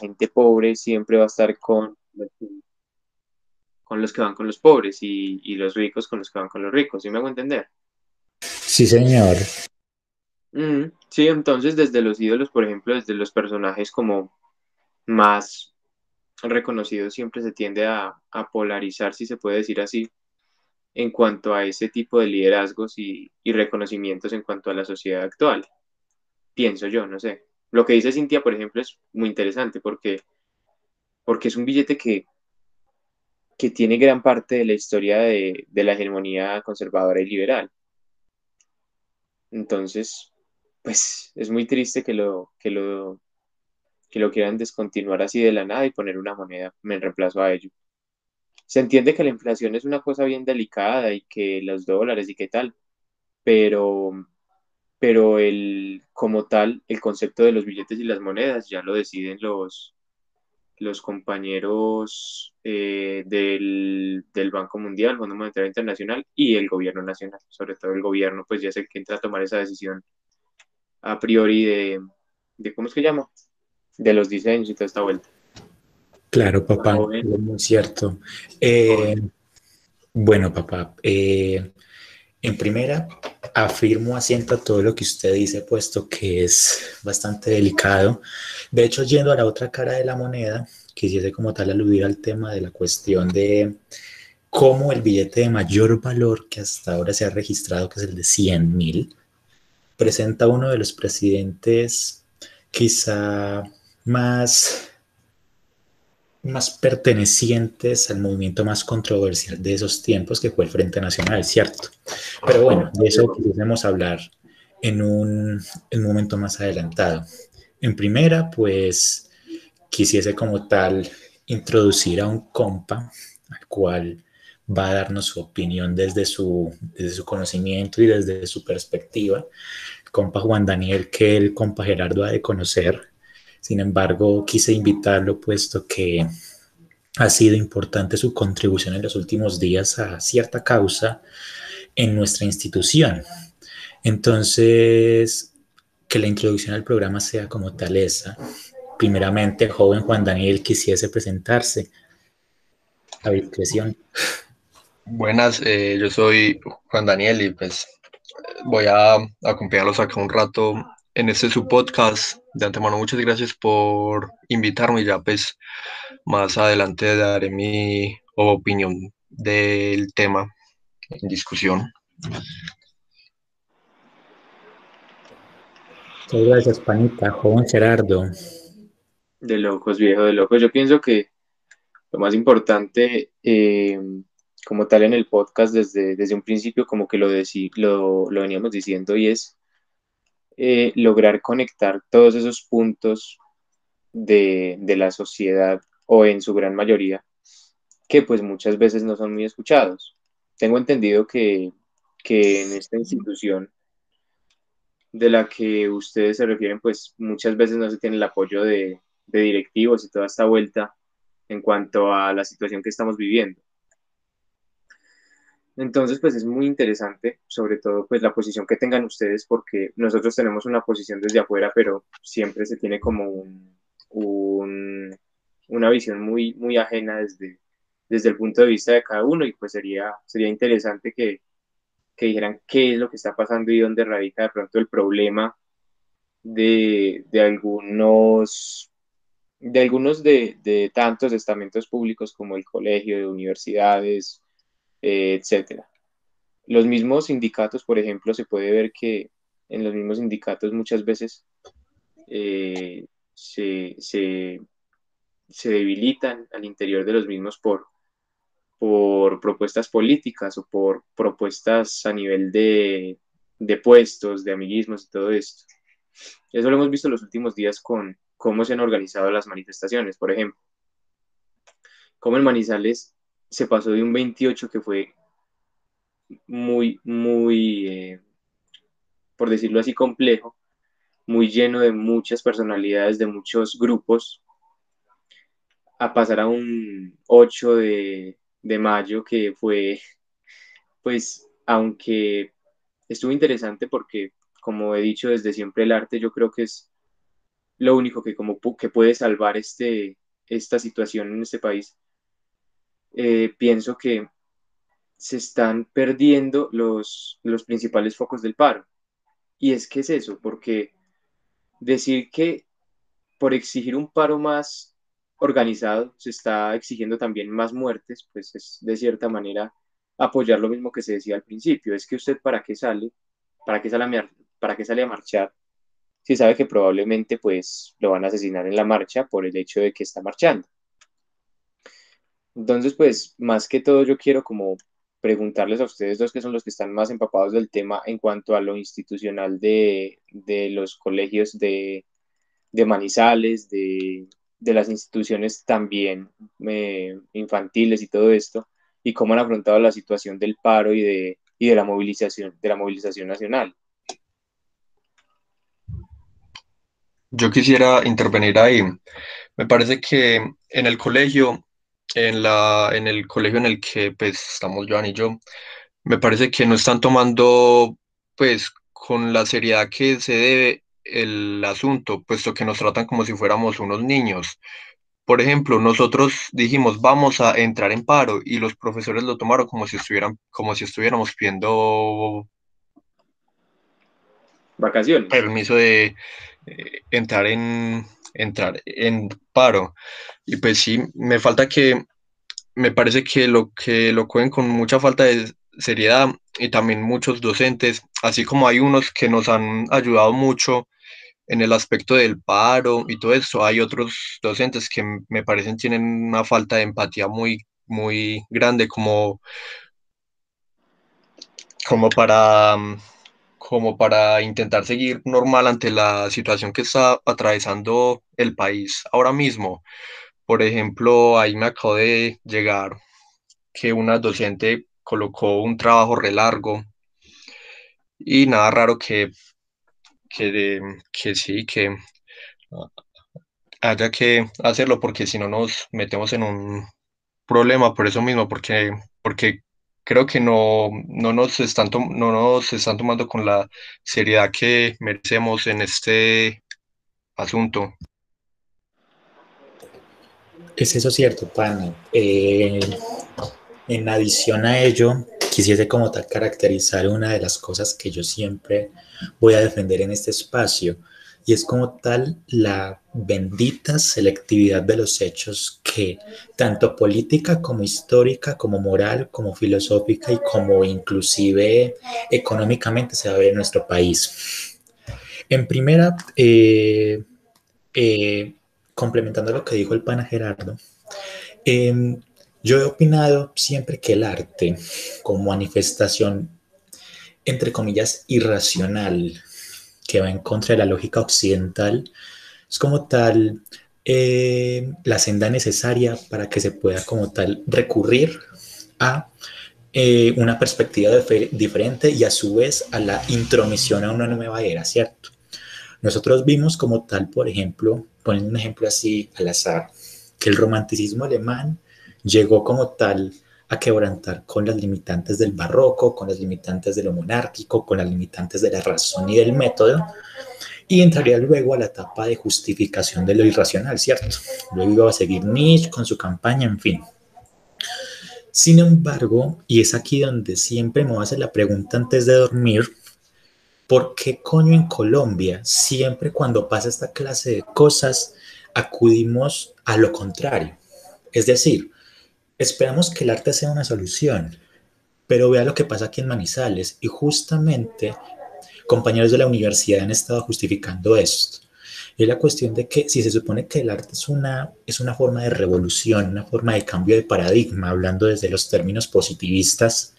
gente pobre siempre va a estar con, con los que van con los pobres y, y los ricos con los que van con los ricos, ¿sí me hago entender? Sí, señor. Mm, sí, entonces desde los ídolos, por ejemplo, desde los personajes como más reconocidos, siempre se tiende a, a polarizar, si se puede decir así, en cuanto a ese tipo de liderazgos y, y reconocimientos en cuanto a la sociedad actual. Pienso yo, no sé. Lo que dice Cintia, por ejemplo, es muy interesante porque, porque es un billete que, que tiene gran parte de la historia de, de la hegemonía conservadora y liberal. Entonces, pues es muy triste que lo, que lo, que lo quieran descontinuar así de la nada y poner una moneda en reemplazo a ello. Se entiende que la inflación es una cosa bien delicada y que los dólares y qué tal, pero, pero el, como tal, el concepto de los billetes y las monedas ya lo deciden los, los compañeros eh, del, del, Banco Mundial, Fondo Monetario Internacional y el gobierno nacional. Sobre todo el gobierno, pues ya es el que entra a tomar esa decisión a priori de, de ¿cómo es que llama? De los diseños y toda esta vuelta. Claro, papá, es muy cierto. Eh, bueno, papá, eh, en primera, afirmo, asiento a todo lo que usted dice, puesto que es bastante delicado. De hecho, yendo a la otra cara de la moneda, quisiese como tal aludir al tema de la cuestión de cómo el billete de mayor valor que hasta ahora se ha registrado, que es el de 100 mil, presenta uno de los presidentes quizá más más pertenecientes al movimiento más controversial de esos tiempos, que fue el Frente Nacional, ¿cierto? Pero bueno, de eso quisiésemos hablar en un, en un momento más adelantado. En primera, pues quisiese como tal introducir a un compa, al cual va a darnos su opinión desde su, desde su conocimiento y desde su perspectiva. El compa Juan Daniel, que el compa Gerardo ha de conocer, sin embargo, quise invitarlo puesto que ha sido importante su contribución en los últimos días a cierta causa en nuestra institución. Entonces, que la introducción al programa sea como tal esa. Primeramente, joven Juan Daniel quisiese presentarse. A discreción. Buenas, eh, yo soy Juan Daniel y pues voy a acompañarlos acá un rato en este su podcast. De antemano, muchas gracias por invitarme. Ya pues más adelante daré mi opinión del tema en discusión. Muchas gracias, Panita. Joven Gerardo. De locos, viejo, de locos. Yo pienso que lo más importante, eh, como tal en el podcast, desde, desde un principio, como que lo, lo, lo veníamos diciendo, y es eh, lograr conectar todos esos puntos de, de, la sociedad o en su gran mayoría que pues muchas veces no son muy escuchados. Tengo entendido que, que en esta institución de la que ustedes se refieren pues muchas veces no se tiene el apoyo de, de directivos y toda esta vuelta en cuanto a la situación que estamos viviendo. Entonces, pues es muy interesante, sobre todo pues la posición que tengan ustedes, porque nosotros tenemos una posición desde afuera, pero siempre se tiene como un, un, una visión muy, muy ajena desde, desde el punto de vista de cada uno y pues sería, sería interesante que, que dijeran qué es lo que está pasando y dónde radica de pronto el problema de, de algunos de algunos de, de tantos estamentos públicos como el colegio, de universidades, etcétera. Los mismos sindicatos, por ejemplo, se puede ver que en los mismos sindicatos muchas veces eh, se, se, se, debilitan al interior de los mismos por, por propuestas políticas o por propuestas a nivel de, de puestos, de amiguismos y todo esto. Eso lo hemos visto los últimos días con cómo se han organizado las manifestaciones, por ejemplo. Cómo en Manizales se pasó de un 28 que fue muy, muy, eh, por decirlo así, complejo, muy lleno de muchas personalidades, de muchos grupos, a pasar a un 8 de, de mayo que fue, pues, aunque estuvo interesante porque, como he dicho desde siempre, el arte yo creo que es lo único que, como, que puede salvar este, esta situación en este país, eh, pienso que se están perdiendo los, los principales focos del paro. Y es que es eso, porque decir que por exigir un paro más organizado se está exigiendo también más muertes, pues es de cierta manera apoyar lo mismo que se decía al principio, es que usted para qué sale, para qué sale a, para qué sale a marchar, si sabe que probablemente pues lo van a asesinar en la marcha por el hecho de que está marchando. Entonces, pues más que todo yo quiero como preguntarles a ustedes dos que son los que están más empapados del tema en cuanto a lo institucional de, los colegios de, Manizales, de, las instituciones también eh, infantiles y todo esto, y cómo han afrontado la situación del paro y de, y de la movilización, de la movilización nacional. Yo quisiera intervenir ahí. Me parece que en el colegio, en, la, en el colegio en el que pues, estamos Joan y yo, me parece que no están tomando pues con la seriedad que se debe el asunto, puesto que nos tratan como si fuéramos unos niños. Por ejemplo, nosotros dijimos vamos a entrar en paro y los profesores lo tomaron como si estuvieran, como si estuviéramos pidiendo vacaciones. Permiso de eh, entrar en entrar en paro. Y pues sí, me falta que me parece que lo que lo cogen con mucha falta de seriedad y también muchos docentes, así como hay unos que nos han ayudado mucho en el aspecto del paro y todo eso, hay otros docentes que me parecen tienen una falta de empatía muy, muy grande como, como para como para intentar seguir normal ante la situación que está atravesando el país ahora mismo. Por ejemplo, ahí me acabo de llegar que una docente colocó un trabajo re largo y nada raro que que, que sí, que haya que hacerlo porque si no nos metemos en un problema por eso mismo, porque, porque creo que no, no, nos están no nos están tomando con la seriedad que merecemos en este asunto. Es eso cierto, Pana. Eh, en adición a ello, quisiese como tal caracterizar una de las cosas que yo siempre voy a defender en este espacio y es como tal la bendita selectividad de los hechos que tanto política como histórica, como moral, como filosófica y como inclusive económicamente se va a ver en nuestro país. En primera, eh, eh, complementando lo que dijo el pana Gerardo, em, yo he opinado siempre que el arte, como manifestación, entre comillas, irracional, que va en contra de la lógica occidental, es como tal eh, la senda necesaria para que se pueda como tal recurrir a eh, una perspectiva diferente y a su vez a la intromisión a una nueva era, ¿cierto? Nosotros vimos como tal, por ejemplo, poniendo un ejemplo así al azar, que el romanticismo alemán llegó como tal a quebrantar con las limitantes del barroco, con las limitantes de lo monárquico, con las limitantes de la razón y del método, y entraría luego a la etapa de justificación de lo irracional, ¿cierto? Luego iba a seguir Nietzsche con su campaña, en fin. Sin embargo, y es aquí donde siempre me hace la pregunta antes de dormir, ¿por qué coño en Colombia siempre cuando pasa esta clase de cosas acudimos a lo contrario? Es decir, Esperamos que el arte sea una solución, pero vea lo que pasa aquí en Manizales y justamente compañeros de la universidad han estado justificando esto. Es la cuestión de que si se supone que el arte es una, es una forma de revolución, una forma de cambio de paradigma, hablando desde los términos positivistas,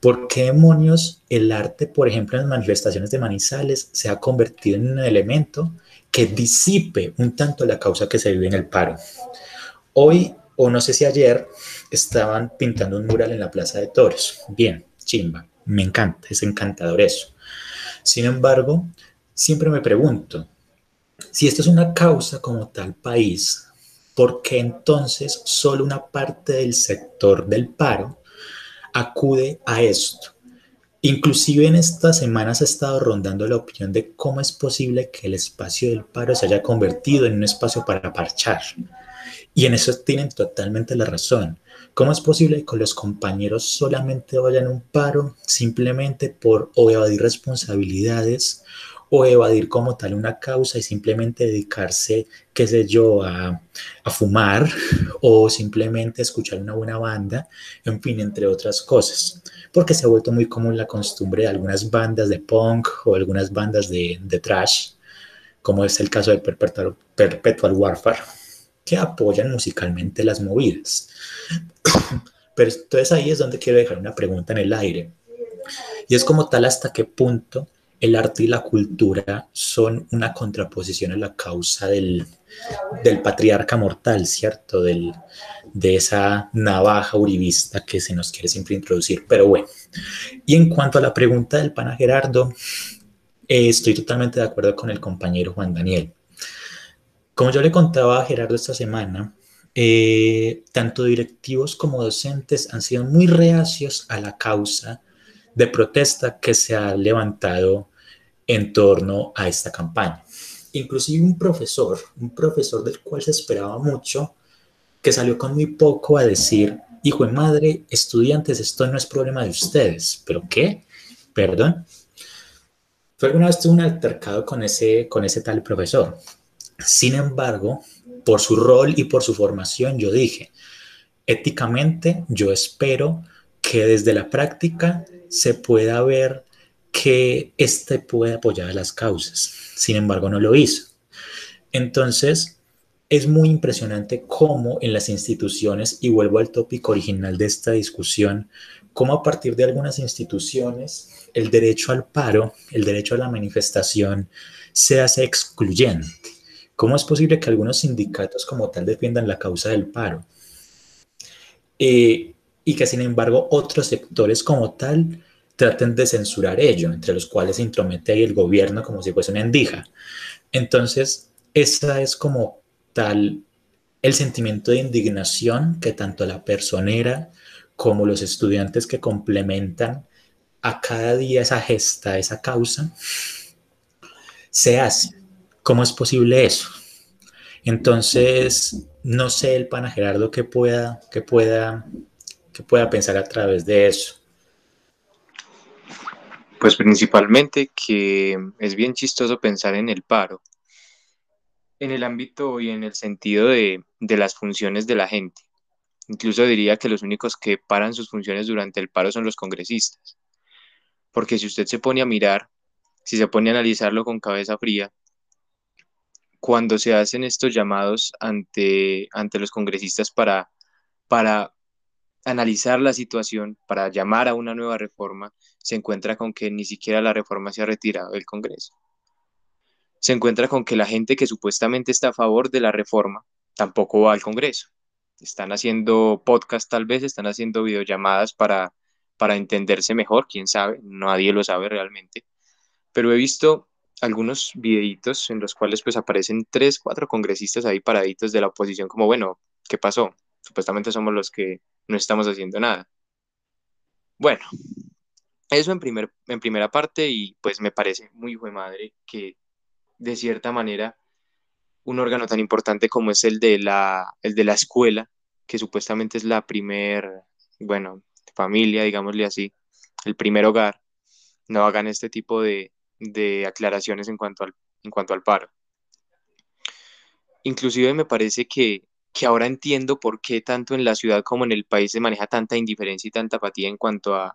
¿por qué demonios el arte, por ejemplo, en las manifestaciones de Manizales, se ha convertido en un elemento que disipe un tanto la causa que se vive en el paro? Hoy o no sé si ayer estaban pintando un mural en la Plaza de Toros. Bien, chimba, me encanta, es encantador eso. Sin embargo, siempre me pregunto, si esto es una causa como tal país, ¿por qué entonces solo una parte del sector del paro acude a esto? Inclusive en estas semanas ha estado rondando la opinión de cómo es posible que el espacio del paro se haya convertido en un espacio para parchar. Y en eso tienen totalmente la razón. ¿Cómo es posible que los compañeros solamente vayan a un paro simplemente por evadir responsabilidades o evadir como tal una causa y simplemente dedicarse, qué sé yo, a, fumar o simplemente escuchar una buena banda, en fin, entre otras cosas? Porque se ha vuelto muy común la costumbre de algunas bandas de punk o algunas bandas de, de trash, como es el caso de Perpetual, Perpetual Warfare, que apoyan musicalmente las movidas. Pero entonces ahí es donde quiero dejar una pregunta en el aire. Y es como tal hasta qué punto el arte y la cultura son una contraposición a la causa del, del patriarca mortal, ¿cierto? Del, de esa navaja uribista que se nos quiere siempre introducir. Pero bueno, y en cuanto a la pregunta del pana Gerardo, eh, estoy totalmente de acuerdo con el compañero Juan Daniel. Como yo le contaba a Gerardo esta semana, eh, tanto directivos como docentes han sido muy reacios a la causa de protesta que se ha levantado en torno a esta campaña. Inclusive un profesor, un profesor del cual se esperaba mucho, que salió con muy poco a decir, hijo de madre, estudiantes, esto no es problema de ustedes. ¿Pero qué? Perdón. Fue alguna vez tuve un altercado con ese, con ese tal profesor. Sin embargo, por su rol y por su formación, yo dije, éticamente, yo espero que desde la práctica se pueda ver que éste puede apoyar las causas. Sin embargo, no lo hizo. Entonces, es muy impresionante cómo en las instituciones, y vuelvo al tópico original de esta discusión, cómo a partir de algunas instituciones el derecho al paro, el derecho a la manifestación, se hace excluyente. ¿Cómo es posible que algunos sindicatos como tal defiendan la causa del paro? Eh, y que sin embargo otros sectores como tal traten de censurar ello, entre los cuales se intromete ahí el gobierno como si fuese una endija. Entonces, esa es como tal el sentimiento de indignación que tanto la personera como los estudiantes que complementan a cada día esa gesta, esa causa, se hace. ¿Cómo es posible eso? Entonces, no sé el pana Gerardo que pueda, que pueda, que pueda pensar a través de eso. Pues principalmente que es bien chistoso pensar en el paro, en el ámbito y en el sentido de, de las funciones de la gente. Incluso diría que los únicos que paran sus funciones durante el paro son los congresistas. Porque si usted se pone a mirar, si se pone a analizarlo con cabeza fría, cuando se hacen estos llamados ante, ante los congresistas para, para analizar la situación, para llamar a una nueva reforma, se encuentra con que ni siquiera la reforma se ha retirado del Congreso. Se encuentra con que la gente que supuestamente está a favor de la reforma tampoco va al Congreso. Están haciendo podcast tal vez, están haciendo videollamadas para, para entenderse mejor, quién sabe, nadie lo sabe realmente. Pero he visto algunos videitos en los cuales pues aparecen tres, cuatro congresistas ahí paraditos de la oposición como, bueno, ¿qué pasó? Supuestamente somos los que no estamos haciendo nada. Bueno, eso en, primer, en primera parte y pues me parece muy hijo madre que de cierta manera un órgano tan importante como es el de la, el de la escuela, que supuestamente es la primer, bueno, familia, digámosle así, el primer hogar, no hagan este tipo de, de aclaraciones en cuanto al, en cuanto al paro. Inclusive me parece que, que ahora entiendo por qué tanto en la ciudad como en el país se maneja tanta indiferencia y tanta apatía en cuanto a,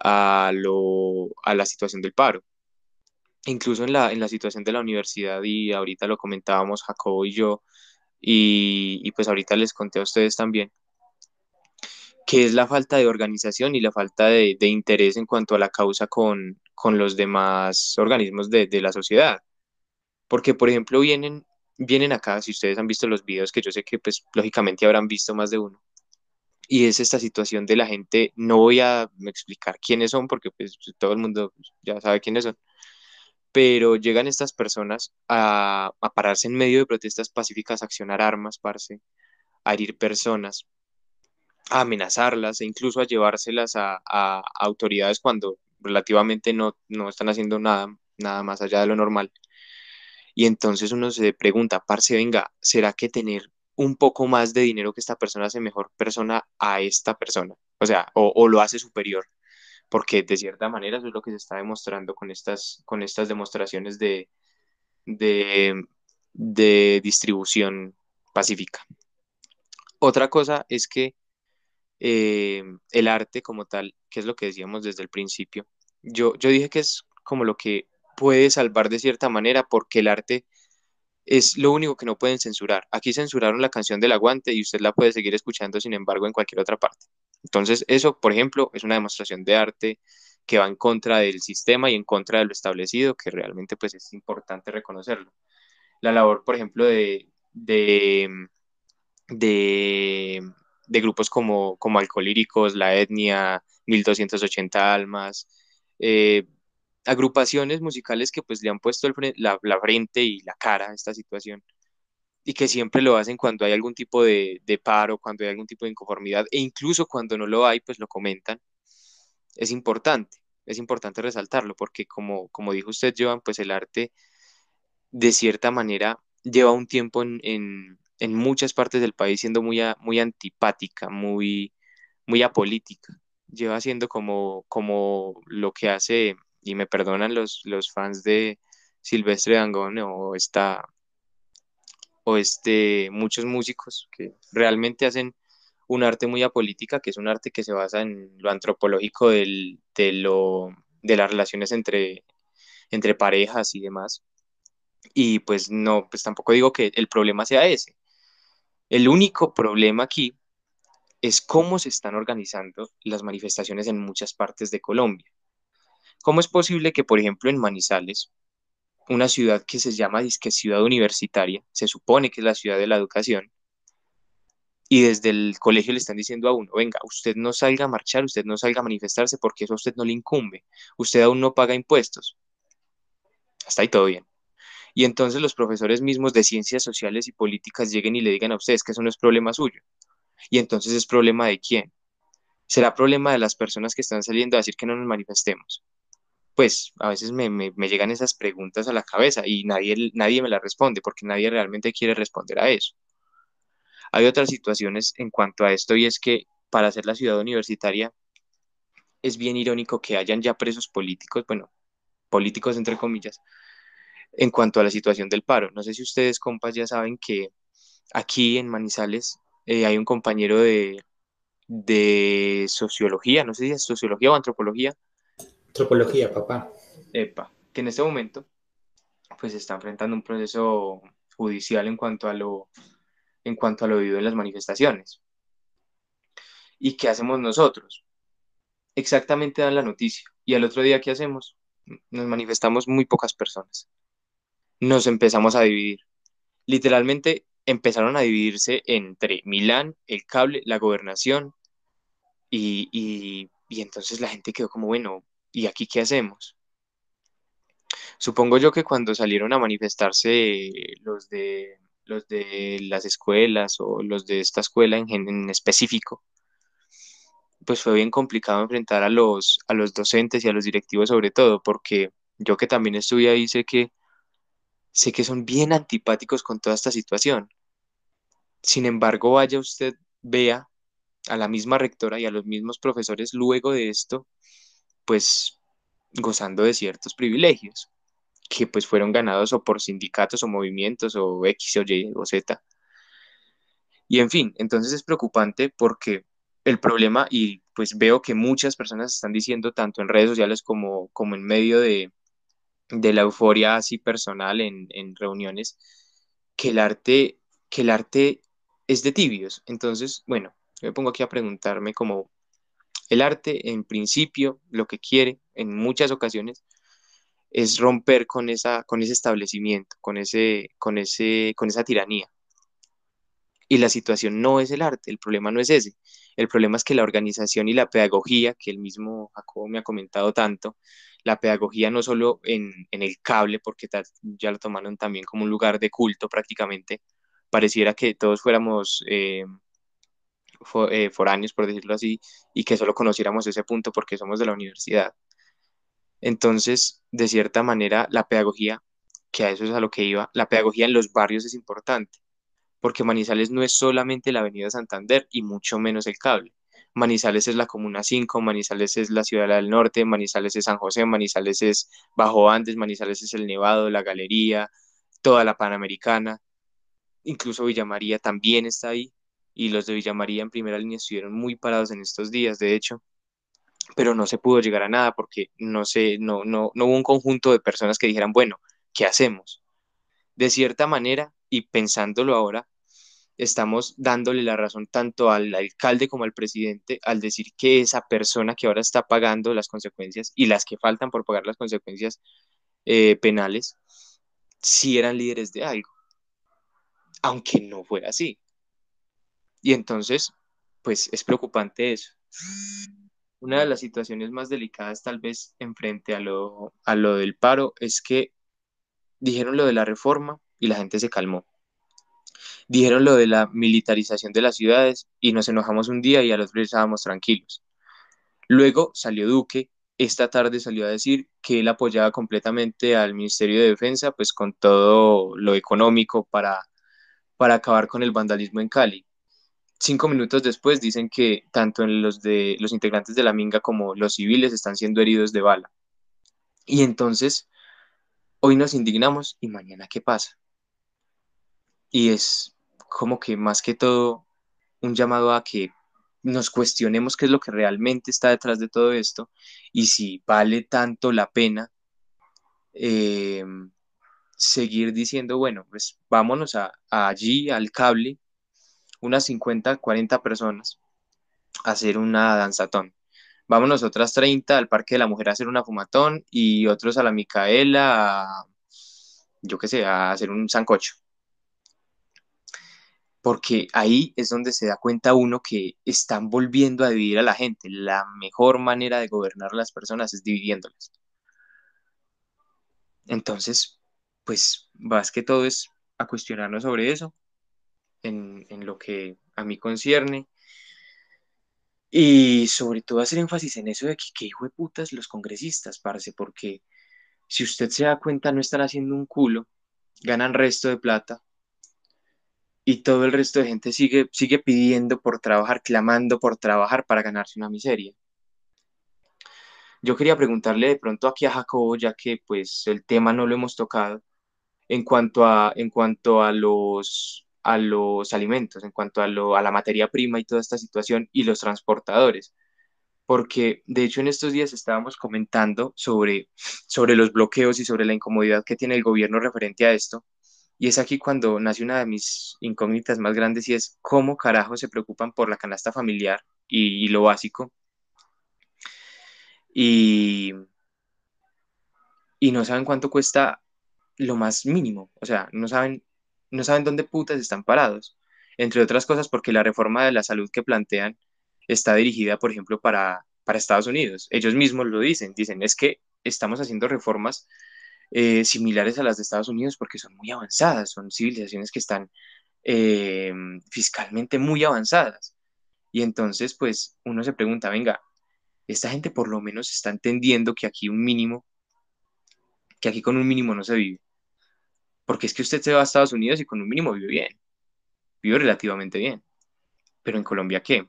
a, lo, a la situación del paro. Incluso en la, en la situación de la universidad, y ahorita lo comentábamos Jacobo y yo, y, y pues ahorita les conté a ustedes también, que es la falta de organización y la falta de, de interés en cuanto a la causa con, con los demás organismos de, de, la sociedad. Porque, por ejemplo, vienen, vienen acá, si ustedes han visto los videos, que yo sé que pues lógicamente habrán visto más de uno, y es esta situación de la gente, no voy a explicar quiénes son, porque pues todo el mundo ya sabe quiénes son, pero llegan estas personas a, a pararse en medio de protestas pacíficas, a accionar armas, parce, a herir personas, a amenazarlas e incluso a llevárselas a, autoridades cuando relativamente no, no están haciendo nada, nada más allá de lo normal. Y entonces uno se pregunta, parce, venga, ¿será que tener un poco más de dinero que esta persona hace mejor persona a esta persona? O sea, o, lo hace superior. Porque de cierta manera eso es lo que se está demostrando con estas, con estas demostraciones de, de, de distribución pacífica. Otra cosa es que eh, el arte como tal, que es lo que decíamos desde el principio, yo, yo dije que es como lo que puede salvar de cierta manera porque el arte es lo único que no pueden censurar. Aquí censuraron la canción del aguante y usted la puede seguir escuchando, sin embargo, en cualquier otra parte. Entonces, eso, por ejemplo, es una demostración de arte que va en contra del sistema y en contra de lo establecido, que realmente pues es importante reconocerlo. La labor, por ejemplo, de, de, de, grupos como, como Alcolíricos, La Etnia, 1280 Almas, eh, agrupaciones musicales que pues le han puesto la, frente y la cara a esta situación y que siempre lo hacen cuando hay algún tipo de, de, paro, cuando hay algún tipo de inconformidad e incluso cuando no lo hay, pues lo comentan. Es importante, es importante resaltarlo porque como, como dijo usted, Joan, pues el arte de cierta manera lleva un tiempo en, en, en muchas partes del país siendo muy, muy antipática, muy, muy apolítica. Lleva siendo como, como lo que hace, y me perdonan los, los fans de Silvestre Dangón o esta o este, muchos músicos que realmente hacen un arte muy apolítica, que es un arte que se basa en lo antropológico del, de, lo, de las relaciones entre, entre parejas y demás. Y pues no, pues tampoco digo que el problema sea ese. El único problema aquí es cómo se están organizando las manifestaciones en muchas partes de Colombia. ¿Cómo es posible que, por ejemplo, en Manizales, una ciudad que se llama ciudad universitaria, se supone que es la ciudad de la educación, y desde el colegio le están diciendo a uno, venga, usted no salga a marchar, usted no salga a manifestarse porque eso a usted no le incumbe, usted aún no paga impuestos. Hasta ahí todo bien. Y entonces los profesores mismos de ciencias sociales y políticas lleguen y le digan a ustedes que eso no es problema suyo. Y entonces es problema de quién. ¿Será problema de las personas que están saliendo a decir que no nos manifestemos? Pues a veces me, llegan esas preguntas a la cabeza y nadie, nadie me las responde porque nadie realmente quiere responder a eso. Hay otras situaciones en cuanto a esto y es que para ser la ciudad universitaria es bien irónico que hayan ya presos políticos, bueno, políticos entre comillas, en cuanto a la situación del paro. No sé si ustedes, compas, ya saben que aquí en Manizales eh, hay un compañero de, de sociología, no sé si es sociología o antropología. Antropología, papá. Epa, que en este momento pues está enfrentando un proceso judicial en cuanto a lo en cuanto a lo vivido en las manifestaciones. ¿Y qué hacemos nosotros? Exactamente dan la noticia. ¿Y al otro día qué hacemos? Nos manifestamos muy pocas personas nos empezamos a dividir. Literalmente empezaron a dividirse entre Milán, el cable, la gobernación, y, y, entonces la gente quedó como, bueno, ¿y aquí qué hacemos? Supongo yo que cuando salieron a manifestarse los de, los de las escuelas o los de esta escuela en, en específico, pues fue bien complicado enfrentar a los, a los docentes y a los directivos sobre todo, porque yo que también estuve ahí sé que sé que son bien antipáticos con toda esta situación. Sin embargo, vaya usted, vea a la misma rectora y a los mismos profesores luego de esto, pues gozando de ciertos privilegios que pues fueron ganados o por sindicatos o movimientos o X o Y o Z. Y en fin, entonces es preocupante porque el problema, y pues veo que muchas personas están diciendo tanto en redes sociales como, como en medio de, de la euforia así personal en, reuniones, que el arte, que el arte es de tibios. Entonces, bueno, me pongo aquí a preguntarme como el arte en principio lo que quiere en muchas ocasiones es romper con esa con ese establecimiento, con ese con ese con esa tiranía. Y la situación no es el arte, el problema no es ese. El problema es que la organización y la pedagogía, que el mismo Jacobo me ha comentado tanto, la pedagogía no solo en, el cable, porque ya lo tomaron también como un lugar de culto prácticamente, pareciera que todos fuéramos eh, eh, foráneos, por decirlo así, y que solo conociéramos ese punto porque somos de la universidad. Entonces, de cierta manera, la pedagogía, que a eso es a lo que iba, la pedagogía en los barrios es importante, porque Manizales no es solamente la Avenida Santander y mucho menos el cable. Manizales es la Comuna 5, Manizales es la Ciudad del Norte, Manizales es San José, Manizales es Bajo Andes, Manizales es el Nevado, la Galería, toda la Panamericana, incluso Villa María también está ahí, y los de Villa María en primera línea estuvieron muy parados en estos días, de hecho, pero no se pudo llegar a nada porque no, sé, no, no, no hubo un conjunto de personas que dijeran, bueno, ¿qué hacemos? De cierta manera, y pensándolo ahora, estamos dándole la razón tanto al alcalde como al presidente al decir que esa persona que ahora está pagando las consecuencias y las que faltan por pagar las consecuencias eh, penales, sí eran líderes de algo, aunque no fue así. Y entonces, pues es preocupante eso. Una de las situaciones más delicadas tal vez en frente a lo, a lo del paro es que dijeron lo de la reforma y la gente se calmó Dijeron lo de la militarización de las ciudades y nos enojamos un día y al otro día estábamos tranquilos. Luego salió Duque, esta tarde salió a decir que él apoyaba completamente al Ministerio de Defensa, pues con todo lo económico para, para acabar con el vandalismo en Cali. Cinco minutos después dicen que tanto en los, de, los integrantes de la Minga como los civiles están siendo heridos de bala. Y entonces, hoy nos indignamos y mañana qué pasa. Y es como que más que todo un llamado a que nos cuestionemos qué es lo que realmente está detrás de todo esto y si vale tanto la pena eh, seguir diciendo, bueno, pues vámonos a, allí al cable, unas 50, 40 personas, a hacer una danzatón. Vámonos otras 30 al Parque de la Mujer a hacer una fumatón y otros a la Micaela, a, yo qué sé, a hacer un sancocho porque ahí es donde se da cuenta uno que están volviendo a dividir a la gente. La mejor manera de gobernar a las personas es dividiéndolas. Entonces, pues más que todo es a cuestionarnos sobre eso, en, lo que a mí concierne, y sobre todo hacer énfasis en eso de que, que hijo de putas los congresistas, parce, porque si usted se da cuenta no están haciendo un culo, ganan resto de plata, y todo el resto de gente sigue, sigue pidiendo por trabajar, clamando por trabajar para ganarse una miseria. Yo quería preguntarle de pronto aquí a Jacobo, ya que pues el tema no lo hemos tocado, en cuanto a, en cuanto a, los, a los alimentos, en cuanto a, lo, a la materia prima y toda esta situación y los transportadores. Porque de hecho en estos días estábamos comentando sobre, sobre los bloqueos y sobre la incomodidad que tiene el gobierno referente a esto y es aquí cuando nace una de mis incógnitas más grandes y es cómo carajo se preocupan por la canasta familiar y, lo básico. Y, y no saben cuánto cuesta lo más mínimo. O sea, no saben, no saben dónde putas están parados. Entre otras cosas porque la reforma de la salud que plantean está dirigida, por ejemplo, para, para Estados Unidos. Ellos mismos lo dicen. Dicen, es que estamos haciendo reformas eh, similares a las de Estados Unidos porque son muy avanzadas, son civilizaciones que están eh, fiscalmente muy avanzadas. Y entonces, pues uno se pregunta, venga, esta gente por lo menos está entendiendo que aquí un mínimo, que aquí con un mínimo no se vive. Porque es que usted se va a Estados Unidos y con un mínimo vive bien, vive relativamente bien. Pero en Colombia, ¿qué?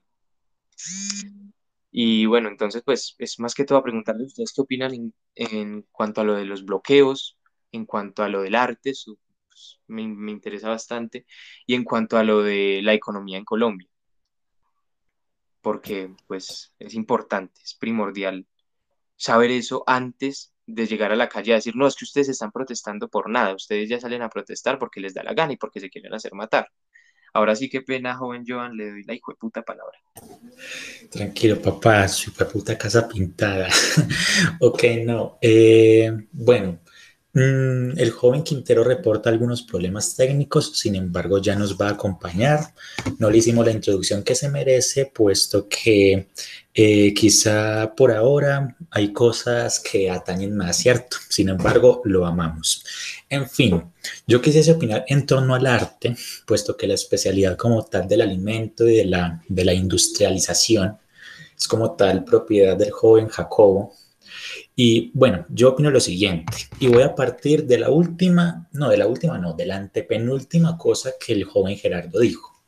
Y bueno, entonces pues es más que todo a preguntarle a ustedes qué opinan en, cuanto a lo de los bloqueos, en cuanto a lo del arte, pues, me, me, interesa bastante, y en cuanto a lo de la economía en Colombia, porque pues es importante, es primordial saber eso antes de llegar a la calle a decir, no, es que ustedes están protestando por nada, ustedes ya salen a protestar porque les da la gana y porque se quieren hacer matar. Ahora sí, qué pena, joven Joan, le doy la hijo de puta palabra. Tranquilo, papá, su puta casa pintada. ok, no. Eh, bueno, mm, el joven Quintero reporta algunos problemas técnicos, sin embargo, ya nos va a acompañar. No le hicimos la introducción que se merece, puesto que eh, quizá por ahora hay cosas que atañen más, ¿cierto? Sin embargo, lo amamos. En fin, yo quisiese opinar en torno al arte, puesto que la especialidad como tal del alimento y de la, de la industrialización es como tal propiedad del joven Jacobo. Y bueno, yo opino lo siguiente, y voy a partir de la última, no, de la última, no, de la antepenúltima cosa que el joven Gerardo dijo.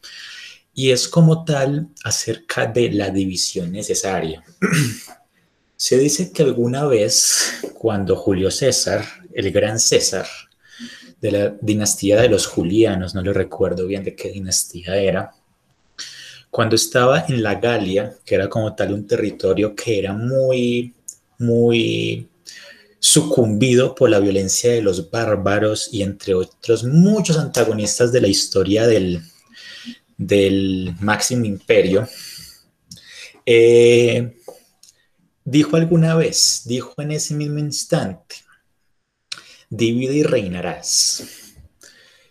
Y es como tal acerca de la división necesaria. Se dice que alguna vez, cuando Julio César, el gran César, de la dinastía de los Julianos, no lo recuerdo bien de qué dinastía era, cuando estaba en la Galia, que era como tal un territorio que era muy, muy sucumbido por la violencia de los bárbaros y entre otros muchos antagonistas de la historia del, del máximo imperio, eh, dijo alguna vez, dijo en ese mismo instante, divide y reinarás.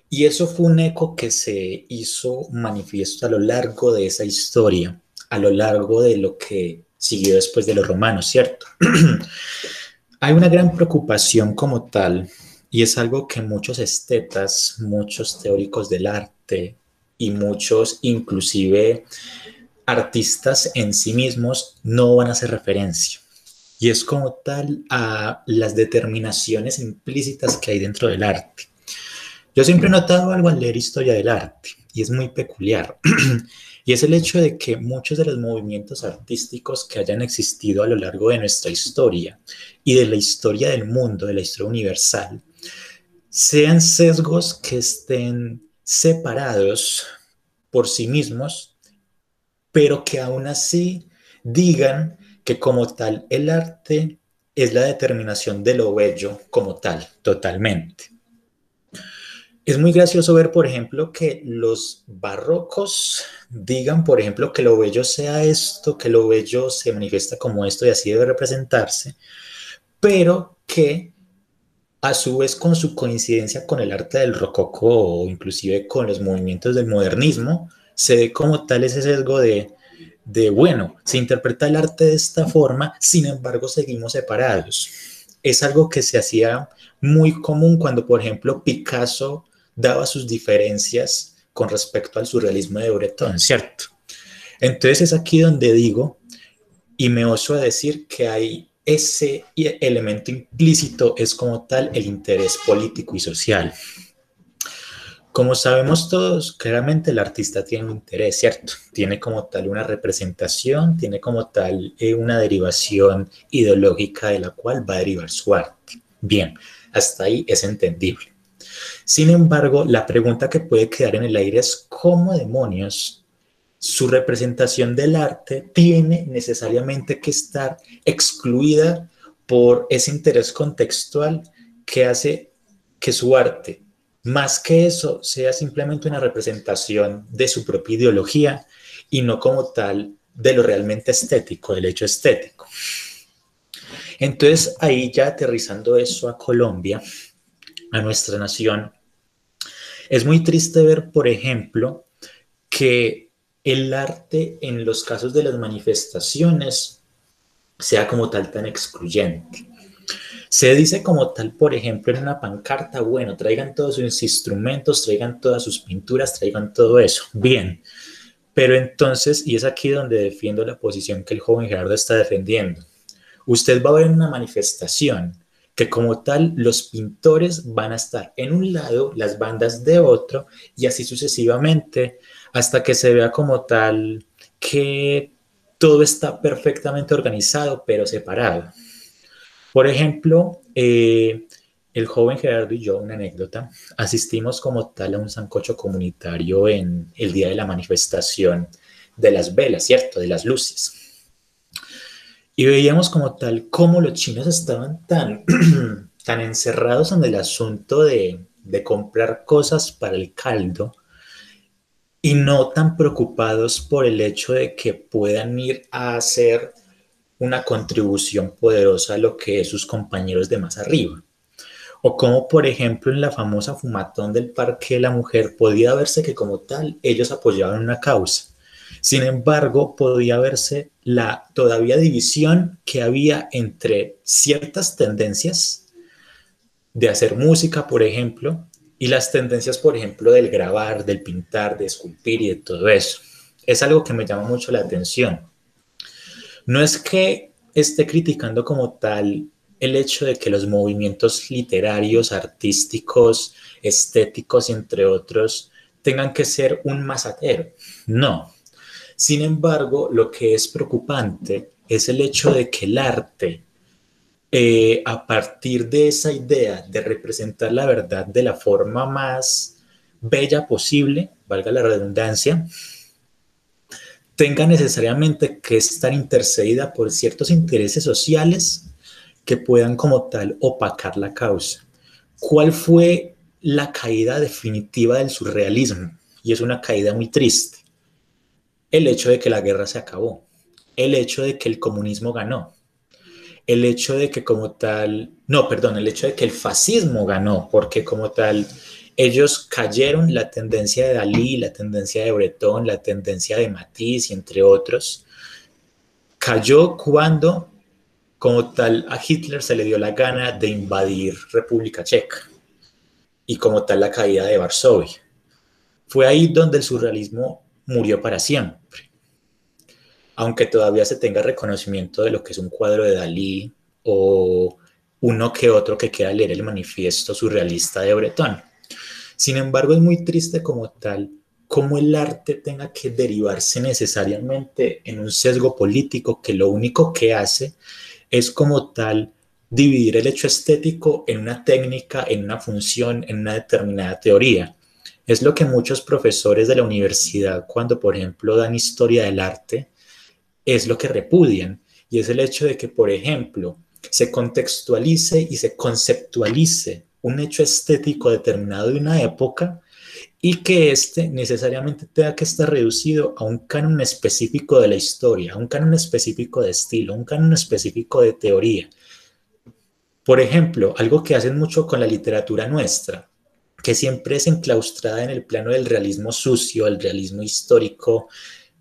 Y eso fue un eco que se hizo manifiesto a lo largo de esa historia, a lo largo de lo que siguió después de los romanos, ¿cierto? Hay una gran preocupación como tal, y es algo que muchos estetas, muchos teóricos del arte y muchos inclusive artistas en sí mismos no van a hacer referencia. Y es como tal a las determinaciones implícitas que hay dentro del arte. Yo siempre he notado algo al leer historia del arte, y es muy peculiar. y es el hecho de que muchos de los movimientos artísticos que hayan existido a lo largo de nuestra historia y de la historia del mundo, de la historia universal, sean sesgos que estén separados por sí mismos, pero que aún así digan que como tal el arte es la determinación de lo bello como tal, totalmente. Es muy gracioso ver, por ejemplo, que los barrocos digan, por ejemplo, que lo bello sea esto, que lo bello se manifiesta como esto y así debe representarse, pero que a su vez con su coincidencia con el arte del rococo o inclusive con los movimientos del modernismo, se ve como tal ese sesgo de, de, bueno, se interpreta el arte de esta forma, sin embargo seguimos separados. Es algo que se hacía muy común cuando, por ejemplo, Picasso daba sus diferencias con respecto al surrealismo de Breton, ¿cierto? Entonces es aquí donde digo, y me oso a decir que hay ese elemento implícito, es como tal el interés político y social. Como sabemos todos, claramente el artista tiene un interés, ¿cierto? Tiene como tal una representación, tiene como tal eh, una derivación ideológica de la cual va a derivar su arte. Bien, hasta ahí es entendible. Sin embargo, la pregunta que puede quedar en el aire es cómo demonios su representación del arte tiene necesariamente que estar excluida por ese interés contextual que hace que su arte más que eso, sea simplemente una representación de su propia ideología y no como tal de lo realmente estético, del hecho estético. Entonces, ahí ya aterrizando eso a Colombia, a nuestra nación, es muy triste ver, por ejemplo, que el arte en los casos de las manifestaciones sea como tal tan excluyente. Se dice como tal, por ejemplo, en una pancarta, bueno, traigan todos sus instrumentos, traigan todas sus pinturas, traigan todo eso. Bien, pero entonces, y es aquí donde defiendo la posición que el joven Gerardo está defendiendo, usted va a ver una manifestación que como tal los pintores van a estar en un lado, las bandas de otro, y así sucesivamente, hasta que se vea como tal que todo está perfectamente organizado, pero separado. Por ejemplo, eh, el joven Gerardo y yo, una anécdota, asistimos como tal a un sancocho comunitario en el día de la manifestación de las velas, ¿cierto? De las luces. Y veíamos como tal cómo los chinos estaban tan, tan encerrados en el asunto de, de comprar cosas para el caldo y no tan preocupados por el hecho de que puedan ir a hacer una contribución poderosa a lo que es sus compañeros de más arriba. O como por ejemplo en la famosa fumatón del Parque la Mujer podía verse que como tal ellos apoyaban una causa. Sin embargo, podía verse la todavía división que había entre ciertas tendencias de hacer música, por ejemplo, y las tendencias, por ejemplo, del grabar, del pintar, de esculpir y de todo eso. Es algo que me llama mucho la atención. No es que esté criticando como tal el hecho de que los movimientos literarios, artísticos, estéticos, entre otros, tengan que ser un masatero. No. Sin embargo, lo que es preocupante es el hecho de que el arte, eh, a partir de esa idea de representar la verdad de la forma más bella posible, valga la redundancia, tenga necesariamente que estar intercedida por ciertos intereses sociales que puedan como tal opacar la causa. ¿Cuál fue la caída definitiva del surrealismo? Y es una caída muy triste. El hecho de que la guerra se acabó, el hecho de que el comunismo ganó, el hecho de que como tal, no, perdón, el hecho de que el fascismo ganó, porque como tal, ellos cayeron la tendencia de Dalí, la tendencia de Breton, la tendencia de Matisse, entre otros, cayó cuando como tal, a Hitler se le dio la gana de invadir República Checa y como tal la caída de Varsovia. Fue ahí donde el surrealismo murió para siempre. Aunque todavía se tenga reconocimiento de lo que es un cuadro de Dalí o uno que otro que queda leer el manifiesto surrealista de Breton. Sin embargo, es muy triste como tal cómo el arte tenga que derivarse necesariamente en un sesgo político que lo único que hace es como tal dividir el hecho estético en una técnica, en una función, en una determinada teoría. Es lo que muchos profesores de la universidad, cuando por ejemplo dan historia del arte, es lo que repudian. Y es el hecho de que, por ejemplo, se contextualice y se conceptualice un hecho estético determinado de una época y que éste necesariamente tenga que estar reducido a un canon específico de la historia, a un canon específico de estilo, a un canon específico de teoría. Por ejemplo, algo que hacen mucho con la literatura nuestra, que siempre es enclaustrada en el plano del realismo sucio, el realismo histórico,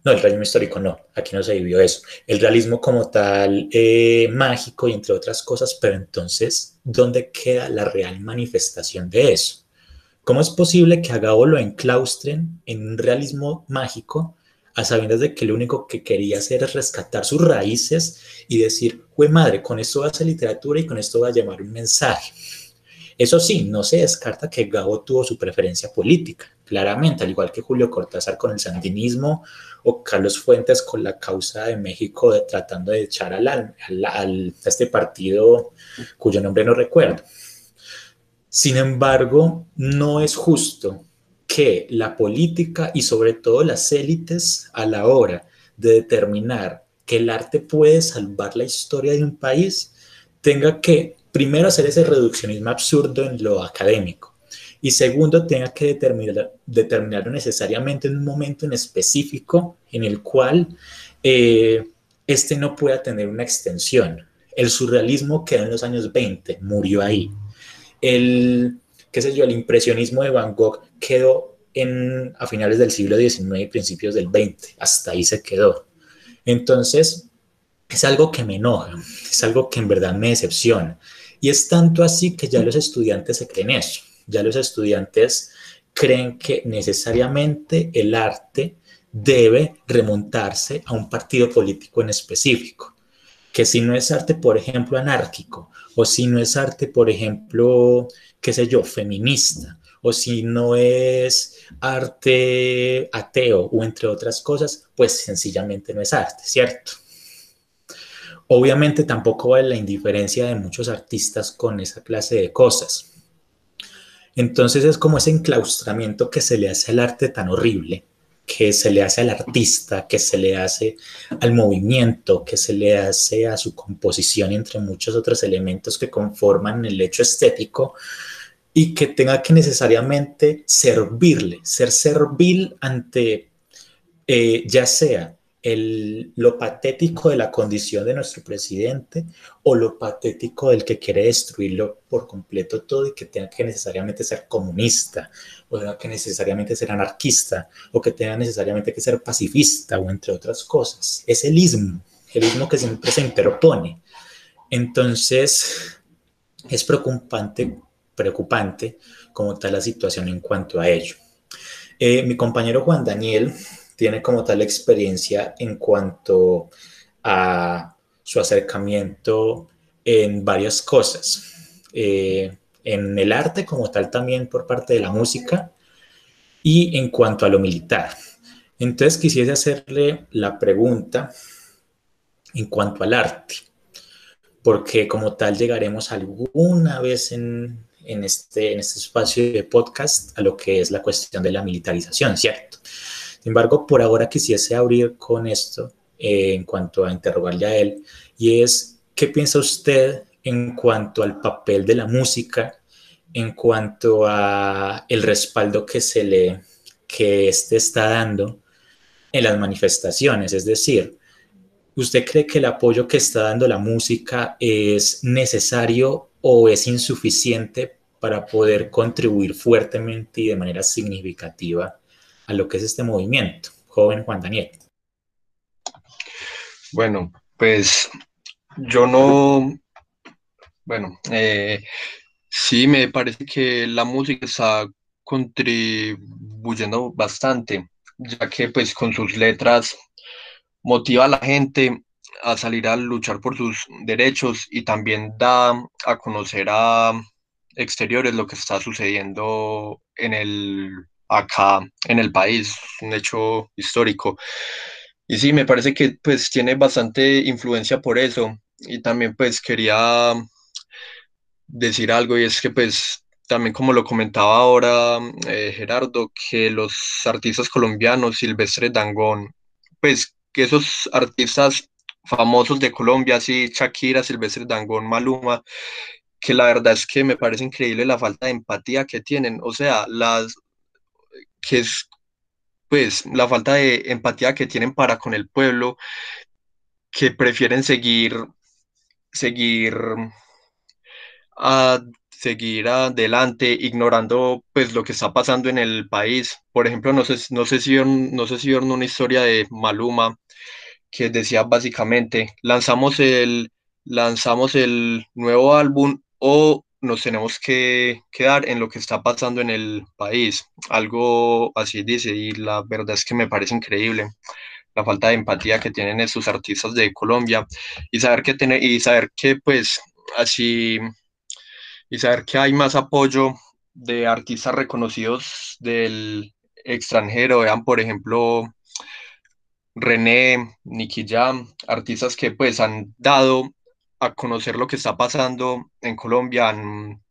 no, el realismo histórico no, aquí no se vivió eso. El realismo como tal, eh, mágico y entre otras cosas, pero entonces, ¿dónde queda la real manifestación de eso? ¿Cómo es posible que a Gabo lo enclaustren en un realismo mágico a sabiendas de que lo único que quería hacer es rescatar sus raíces y decir, fue madre, con esto va a ser literatura y con esto va a llamar un mensaje? Eso sí, no se descarta que Gabo tuvo su preferencia política, claramente, al igual que Julio Cortázar con el sandinismo o Carlos Fuentes con la causa de México tratando de echar al, a este partido cuyo nombre no recuerdo. Sin embargo, no es justo que la política y sobre todo las élites a la hora de determinar que el arte puede salvar la historia de un país, tenga que primero hacer ese reduccionismo absurdo en lo académico y segundo tenga que determinar, determinarlo necesariamente en un momento en específico en el cual eh, este no pueda tener una extensión. El surrealismo quedó en los años 20, murió ahí el, qué sé yo, el impresionismo de Van Gogh quedó en, a finales del siglo XIX y principios del XX, hasta ahí se quedó. Entonces, es algo que me enoja, es algo que en verdad me decepciona. Y es tanto así que ya los estudiantes se creen eso, ya los estudiantes creen que necesariamente el arte debe remontarse a un partido político en específico, que si no es arte, por ejemplo, anárquico o si no es arte, por ejemplo, qué sé yo, feminista, o si no es arte ateo o entre otras cosas, pues sencillamente no es arte, ¿cierto? Obviamente tampoco vale la indiferencia de muchos artistas con esa clase de cosas. Entonces es como ese enclaustramiento que se le hace al arte tan horrible, que se le hace al artista, que se le hace al movimiento, que se le hace a su composición, entre muchos otros elementos que conforman el hecho estético, y que tenga que necesariamente servirle, ser servil ante eh, ya sea el, lo patético de la condición de nuestro presidente o lo patético del que quiere destruirlo por completo todo y que tenga que necesariamente ser comunista o tenga que necesariamente ser anarquista o que tenga necesariamente que ser pacifista o entre otras cosas. Es el ismo, el ismo que siempre se interpone. Entonces, es preocupante preocupante como tal la situación en cuanto a ello. Eh, mi compañero Juan Daniel tiene como tal experiencia en cuanto a su acercamiento en varias cosas, eh, en el arte como tal también por parte de la música y en cuanto a lo militar. Entonces quisiese hacerle la pregunta en cuanto al arte, porque como tal llegaremos alguna vez en, este, en este espacio de podcast a lo que es la cuestión de la militarización, ¿cierto? Sin embargo, por ahora quisiese abrir con esto eh, en cuanto a interrogarle a él, y es, ¿qué piensa usted en cuanto al papel de la música, en cuanto a el respaldo que se le, que este está dando en las manifestaciones? Es decir, ¿usted cree que el apoyo que está dando la música es necesario o es insuficiente para poder contribuir fuertemente y de manera significativa a lo que es este movimiento? Joven Juan Daniel. Bueno, pues yo no, bueno, eh, sí me parece que la música está contribuyendo bastante, ya que pues con sus letras motiva a la gente a salir a luchar por sus derechos y también da a conocer a exteriores lo que está sucediendo en el acá en el país, un hecho histórico. Y sí, me parece que pues tiene bastante influencia por eso. Y también pues quería decir algo y es que pues también como lo comentaba ahora eh, Gerardo, que los artistas colombianos, Silvestre Dangón, pues que esos artistas famosos de Colombia, así Shakira, Silvestre Dangón, Maluma, que la verdad es que me parece increíble la falta de empatía que tienen, o sea, las que es pues la falta de empatía que tienen para con el pueblo, que prefieren seguir, seguir, a, seguir adelante, ignorando pues lo que está pasando en el país. Por ejemplo, no sé, no sé si no sé si vieron una historia de Maluma que decía básicamente, lanzamos el, lanzamos el nuevo álbum o nos tenemos que quedar en lo que está pasando en el país. Algo así dice, y la verdad es que me parece increíble la falta de empatía que tienen estos artistas de Colombia y saber que tener, y saber que pues así y saber que hay más apoyo de artistas reconocidos del extranjero, vean por ejemplo René, Nicky Jam, artistas que pues han dado a conocer lo que está pasando en Colombia, han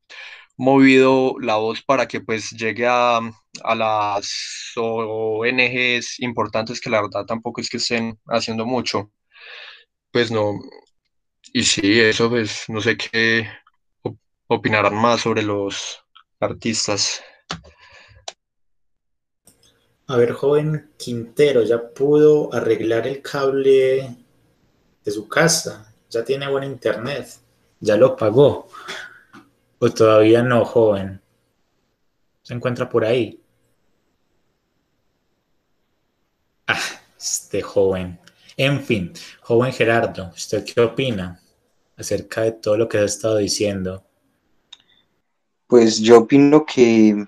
movido la voz para que pues llegue a, a las ONGs importantes que la verdad tampoco es que estén haciendo mucho. Pues no, y sí, eso pues no sé qué opinarán más sobre los artistas. A ver, joven Quintero, ¿ya pudo arreglar el cable de su casa? Ya tiene buen internet, ya lo pagó. O todavía no, joven. Se encuentra por ahí. Ah, este joven. En fin, joven Gerardo, ¿usted qué opina acerca de todo lo que ha estado diciendo? Pues yo opino que.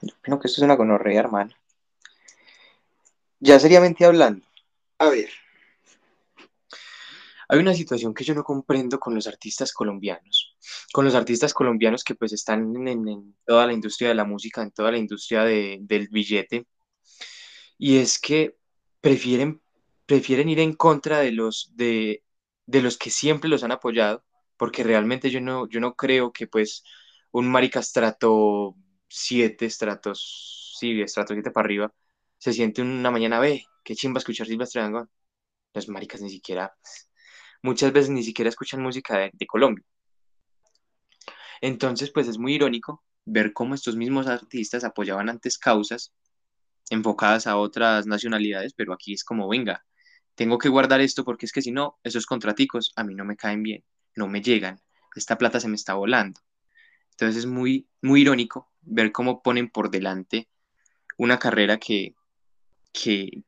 Yo opino que esto es una gonorrea, hermano. Ya seriamente hablando. A ver, hay una situación que yo no comprendo con los artistas colombianos, con los artistas colombianos que pues están en, toda la industria de la música, en toda la industria del billete, y es que prefieren, prefieren ir en contra de los, de, los que siempre los han apoyado, porque realmente yo no, yo no creo que pues un marica estrato 7, estratos, sí, estrato 7 para arriba, se siente una mañana, ve, qué chimba escuchar Silvestre Dangond. Los maricas ni siquiera muchas veces ni siquiera escuchan música de, Colombia. Entonces, pues es muy irónico ver cómo estos mismos artistas apoyaban antes causas enfocadas a otras nacionalidades, pero aquí es como, venga, tengo que guardar esto porque es que si no, esos contraticos a mí no me caen bien, no me llegan, esta plata se me está volando. Entonces es muy, muy irónico ver cómo ponen por delante una carrera que, que,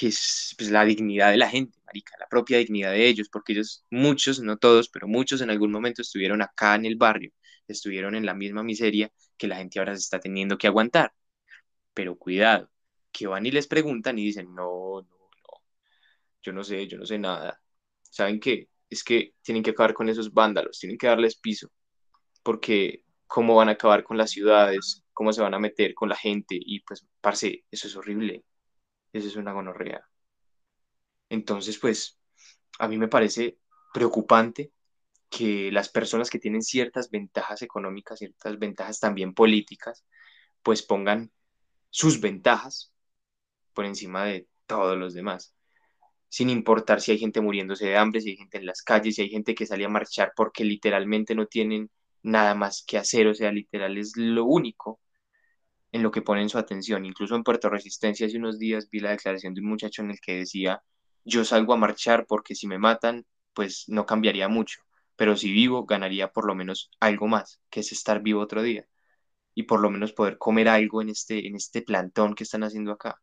es pues, la dignidad de la gente, marica, la propia dignidad de ellos, porque ellos, muchos, no todos, pero muchos en algún momento estuvieron acá en el barrio, estuvieron en la misma miseria que la gente ahora se está teniendo que aguantar. Pero cuidado, que van y les preguntan y dicen, no, no, no, yo no sé, yo no sé nada. ¿Saben qué? Es que tienen que acabar con esos vándalos, tienen que darles piso, porque cómo van a acabar con las ciudades, cómo se van a meter con la gente y pues, parce, eso es horrible, eso es una gonorrea. Entonces, pues, a mí me parece preocupante que las personas que tienen ciertas ventajas económicas, ciertas ventajas también políticas, pues pongan sus ventajas por encima de todos los demás, sin importar si hay gente muriéndose de hambre, si hay gente en las calles, si hay gente que sale a marchar porque literalmente no tienen nada más que hacer, o sea, literal es lo único en lo que ponen su atención. Incluso en Puerto Resistencia hace unos días vi la declaración de un muchacho en el que decía, yo salgo a marchar porque si me matan, pues no cambiaría mucho, pero si vivo, ganaría por lo menos algo más, que es estar vivo otro día y por lo menos poder comer algo en este, en este plantón que están haciendo acá.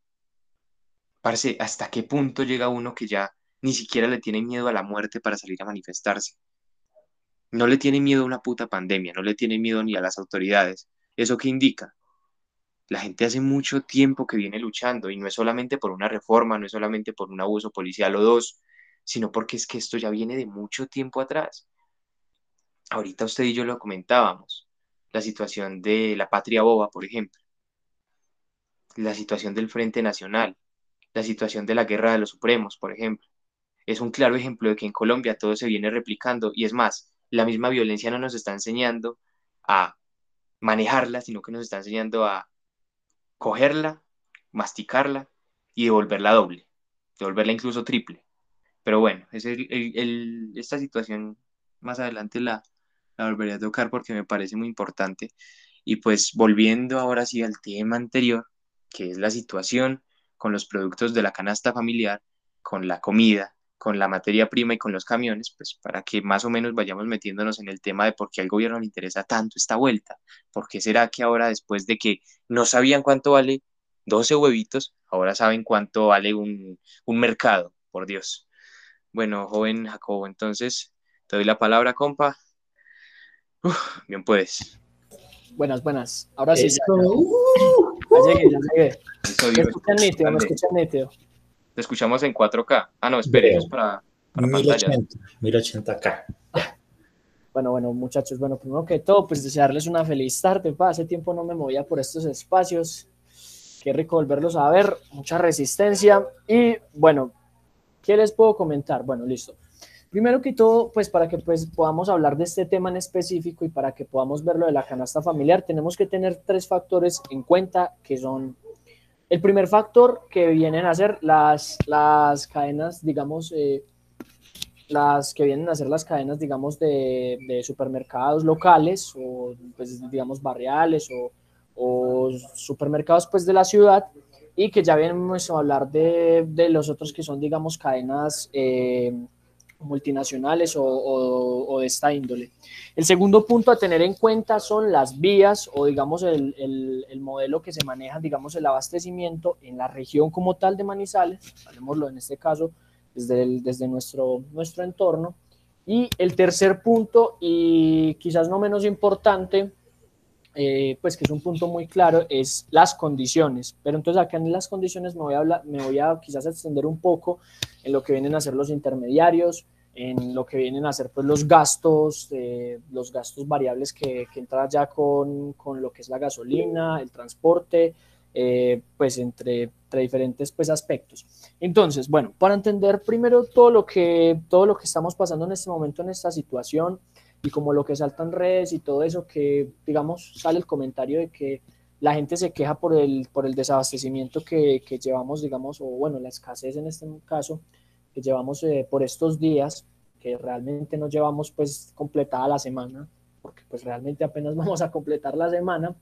Parce, ¿hasta qué punto llega uno que ya ni siquiera le tiene miedo a la muerte para salir a manifestarse? No le tiene miedo a una puta pandemia, no le tiene miedo ni a las autoridades. ¿Eso qué indica? La gente hace mucho tiempo que viene luchando y no es solamente por una reforma, no es solamente por un abuso policial o dos, sino porque es que esto ya viene de mucho tiempo atrás. Ahorita usted y yo lo comentábamos, la situación de la patria boba, por ejemplo, la situación del Frente Nacional, la situación de la Guerra de los Supremos, por ejemplo. Es un claro ejemplo de que en Colombia todo se viene replicando y es más, la misma violencia no nos está enseñando a manejarla, sino que nos está enseñando a cogerla, masticarla y devolverla doble, devolverla incluso triple. Pero bueno, es esta situación más adelante la, la volveré a tocar porque me parece muy importante. Y pues volviendo ahora sí al tema anterior, que es la situación con los productos de la canasta familiar, con la comida, con la materia prima y con los camiones, pues para que más o menos vayamos metiéndonos en el tema de por qué al gobierno le interesa tanto esta vuelta. ¿Por qué será que ahora, después de que no sabían cuánto vale 12 huevitos, ahora saben cuánto vale un, mercado? Por Dios. Bueno, joven Jacobo, entonces te doy la palabra, compa. bien puedes. Buenas, buenas. Ahora sí. Ya, ya, llegué, ya llegué. ¿Me escuchan nítido? ¿Me escuchan nítido? Te escuchamos en 4K. Ah, no, esperemos para, para 1080, 1080K. Bueno, bueno, muchachos, bueno, primero que todo, pues desearles una feliz tarde. Pa. Hace tiempo no me movía por estos espacios. Qué rico volverlos a ver. Mucha resistencia. Y bueno, ¿qué les puedo comentar? Bueno, listo. Primero que todo, pues para que pues, podamos hablar de este tema en específico y para que podamos ver lo de la canasta familiar, tenemos que tener tres factores en cuenta que son el primer factor que vienen a ser las, las cadenas, digamos, eh, las que vienen a ser las cadenas, digamos, de, supermercados locales o, pues, digamos, barriales o, o, supermercados, pues, de la ciudad y que ya vienen a hablar de, de los otros que son, digamos, cadenas eh, multinacionales o, de esta índole. El segundo punto a tener en cuenta son las vías o digamos el, el, modelo que se maneja, digamos el abastecimiento en la región como tal de Manizales, hablemos en este caso desde, desde nuestro, nuestro entorno. Y el tercer punto, y quizás no menos importante, eh, pues que es un punto muy claro, es las condiciones. Pero entonces acá en las condiciones me voy a, hablar, me voy a quizás extender un poco en lo que vienen a ser los intermediarios, en lo que vienen a ser pues, los gastos, eh, los gastos variables que, que entran ya con, con, lo que es la gasolina, el transporte, eh, pues entre, entre, diferentes pues, aspectos. Entonces, bueno, para entender primero todo lo, que, todo lo que estamos pasando en este momento en esta situación y como lo que salta en redes y todo eso, que digamos sale el comentario de que la gente se queja por el, por el desabastecimiento que, que llevamos, digamos, o bueno, la escasez en este caso, que llevamos eh, por estos días, que realmente no llevamos pues completada la semana, porque pues realmente apenas vamos a completar la semana.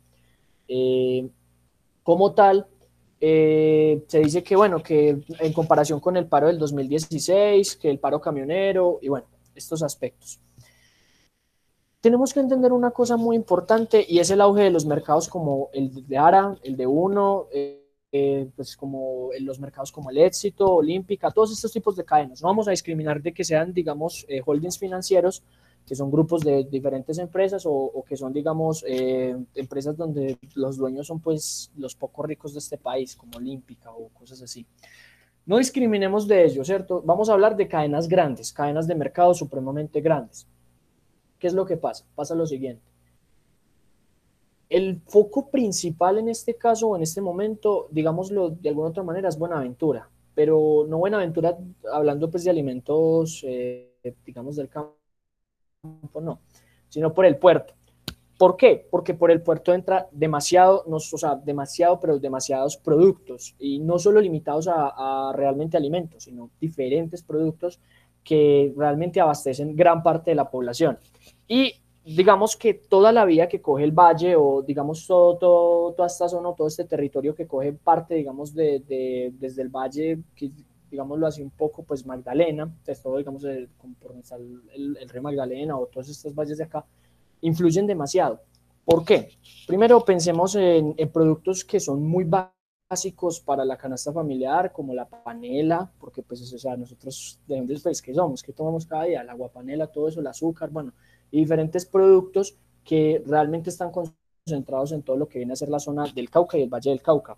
Eh, como tal, eh, se dice que bueno, que en comparación con el paro del 2016, que el paro camionero y bueno, estos aspectos. Tenemos que entender una cosa muy importante y es el auge de los mercados como el de ARA, el de Uno, eh, pues como los mercados como el Éxito, Olímpica, todos estos tipos de cadenas. No vamos a discriminar de que sean, digamos, eh, holdings financieros, que son grupos de diferentes empresas o, que son, digamos, eh, empresas donde los dueños son pues los pocos ricos de este país, como Olímpica o cosas así. No discriminemos de ello, ¿cierto? Vamos a hablar de cadenas grandes, cadenas de mercado supremamente grandes. ¿Qué es lo que pasa? Pasa lo siguiente. El foco principal en este caso en este momento, digámoslo de alguna otra manera, es Buenaventura, pero no Buenaventura hablando pues de alimentos, eh, digamos, del campo, no, sino por el puerto. ¿Por qué? Porque por el puerto entra demasiado, no, o sea, demasiado, pero demasiados productos y no solo limitados a, realmente alimentos, sino diferentes productos que realmente abastecen gran parte de la población. Y digamos que toda la vía que coge el valle o digamos todo, todo, toda esta zona, todo este territorio que coge parte, digamos, de, de desde el valle, que digámoslo así un poco, pues Magdalena, pues todo, digamos, el, el, el, río Magdalena o todos estos valles de acá, influyen demasiado. ¿Por qué? Primero pensemos en, en productos que son muy básicos para la canasta familiar, como la panela, porque pues, o sea, nosotros, ¿de dónde pues, que somos? ¿Qué tomamos cada día? El agua panela, todo eso, el azúcar, bueno, y diferentes productos que realmente están concentrados en todo lo que viene a ser la zona del Cauca y el Valle del Cauca.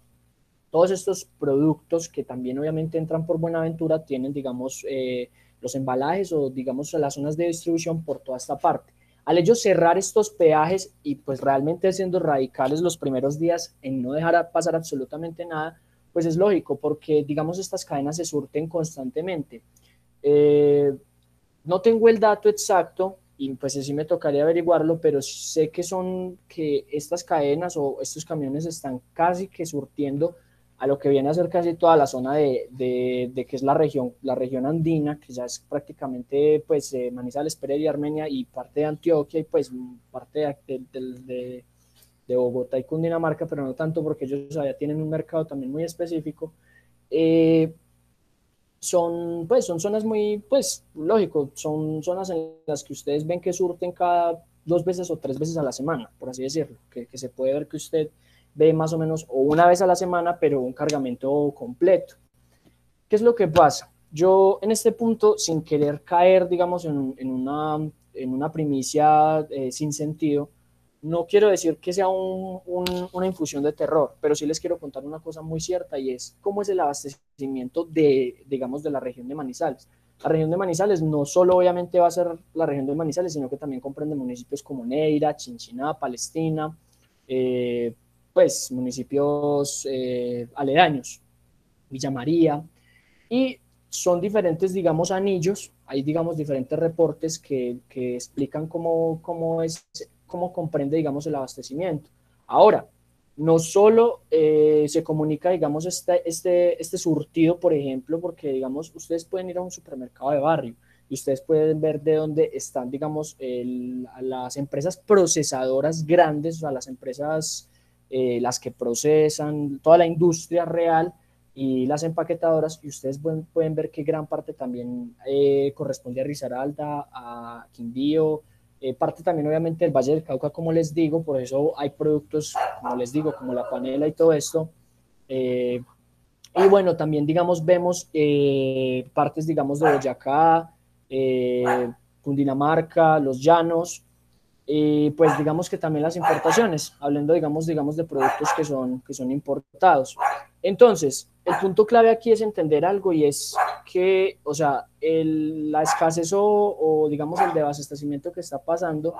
Todos estos productos que también obviamente entran por Buenaventura tienen, digamos, eh, los embalajes o, digamos, las zonas de distribución por toda esta parte. Al ellos cerrar estos peajes y pues realmente siendo radicales los primeros días en no dejar pasar absolutamente nada, pues es lógico porque, digamos, estas cadenas se surten constantemente. Eh, no tengo el dato exacto, y pues sí me tocaría averiguarlo, pero sé que son que estas cadenas o estos camiones están casi que surtiendo a lo que viene a ser casi toda la zona de, de, que es la región, la región andina, que ya es prácticamente pues eh, Manizales, Pereira y Armenia y parte de Antioquia y pues parte de, de, Bogotá y Cundinamarca, pero no tanto porque ellos ya tienen un mercado también muy específico. Eh, son, pues, son zonas muy, pues, lógico, son zonas en las que ustedes ven que surten cada dos veces o tres veces a la semana, por así decirlo, que, que se puede ver que usted ve más o menos o una vez a la semana, pero un cargamento completo. ¿Qué es lo que pasa? Yo en este punto, sin querer caer, digamos, en, en una, en una primicia eh, sin sentido, no quiero decir que sea una infusión de terror, pero sí les quiero contar una cosa muy cierta y es cómo es el abastecimiento de, digamos, de la región de Manizales. La región de Manizales no solo obviamente va a ser la región de Manizales, sino que también comprende municipios como Neira, Chinchiná, Palestina, eh, pues municipios eh, aledaños, Villa María, y son diferentes, digamos, anillos, hay, digamos, diferentes reportes que, que explican cómo, cómo es cómo comprende, digamos, el abastecimiento. Ahora, no solo eh, se comunica, digamos, este, este, este surtido, por ejemplo, porque, digamos, ustedes pueden ir a un supermercado de barrio y ustedes pueden ver de dónde están, digamos, las empresas procesadoras grandes, o sea, las empresas, eh, las que procesan, toda la industria real y las empaquetadoras, y ustedes pueden, pueden ver que gran parte también eh, corresponde a Risaralda, a Quindío, eh, parte también obviamente del Valle del Cauca, como les digo, por eso hay productos, como les digo, como la panela y todo esto. Eh, y bueno, también digamos, vemos eh, partes, digamos, de Boyacá, Cundinamarca, los llanos, pues digamos que también las importaciones, hablando digamos, digamos de productos que son, que son importados. Entonces, el punto clave aquí es entender algo y es que, o sea, la escasez o, digamos el desabastecimiento que está pasando,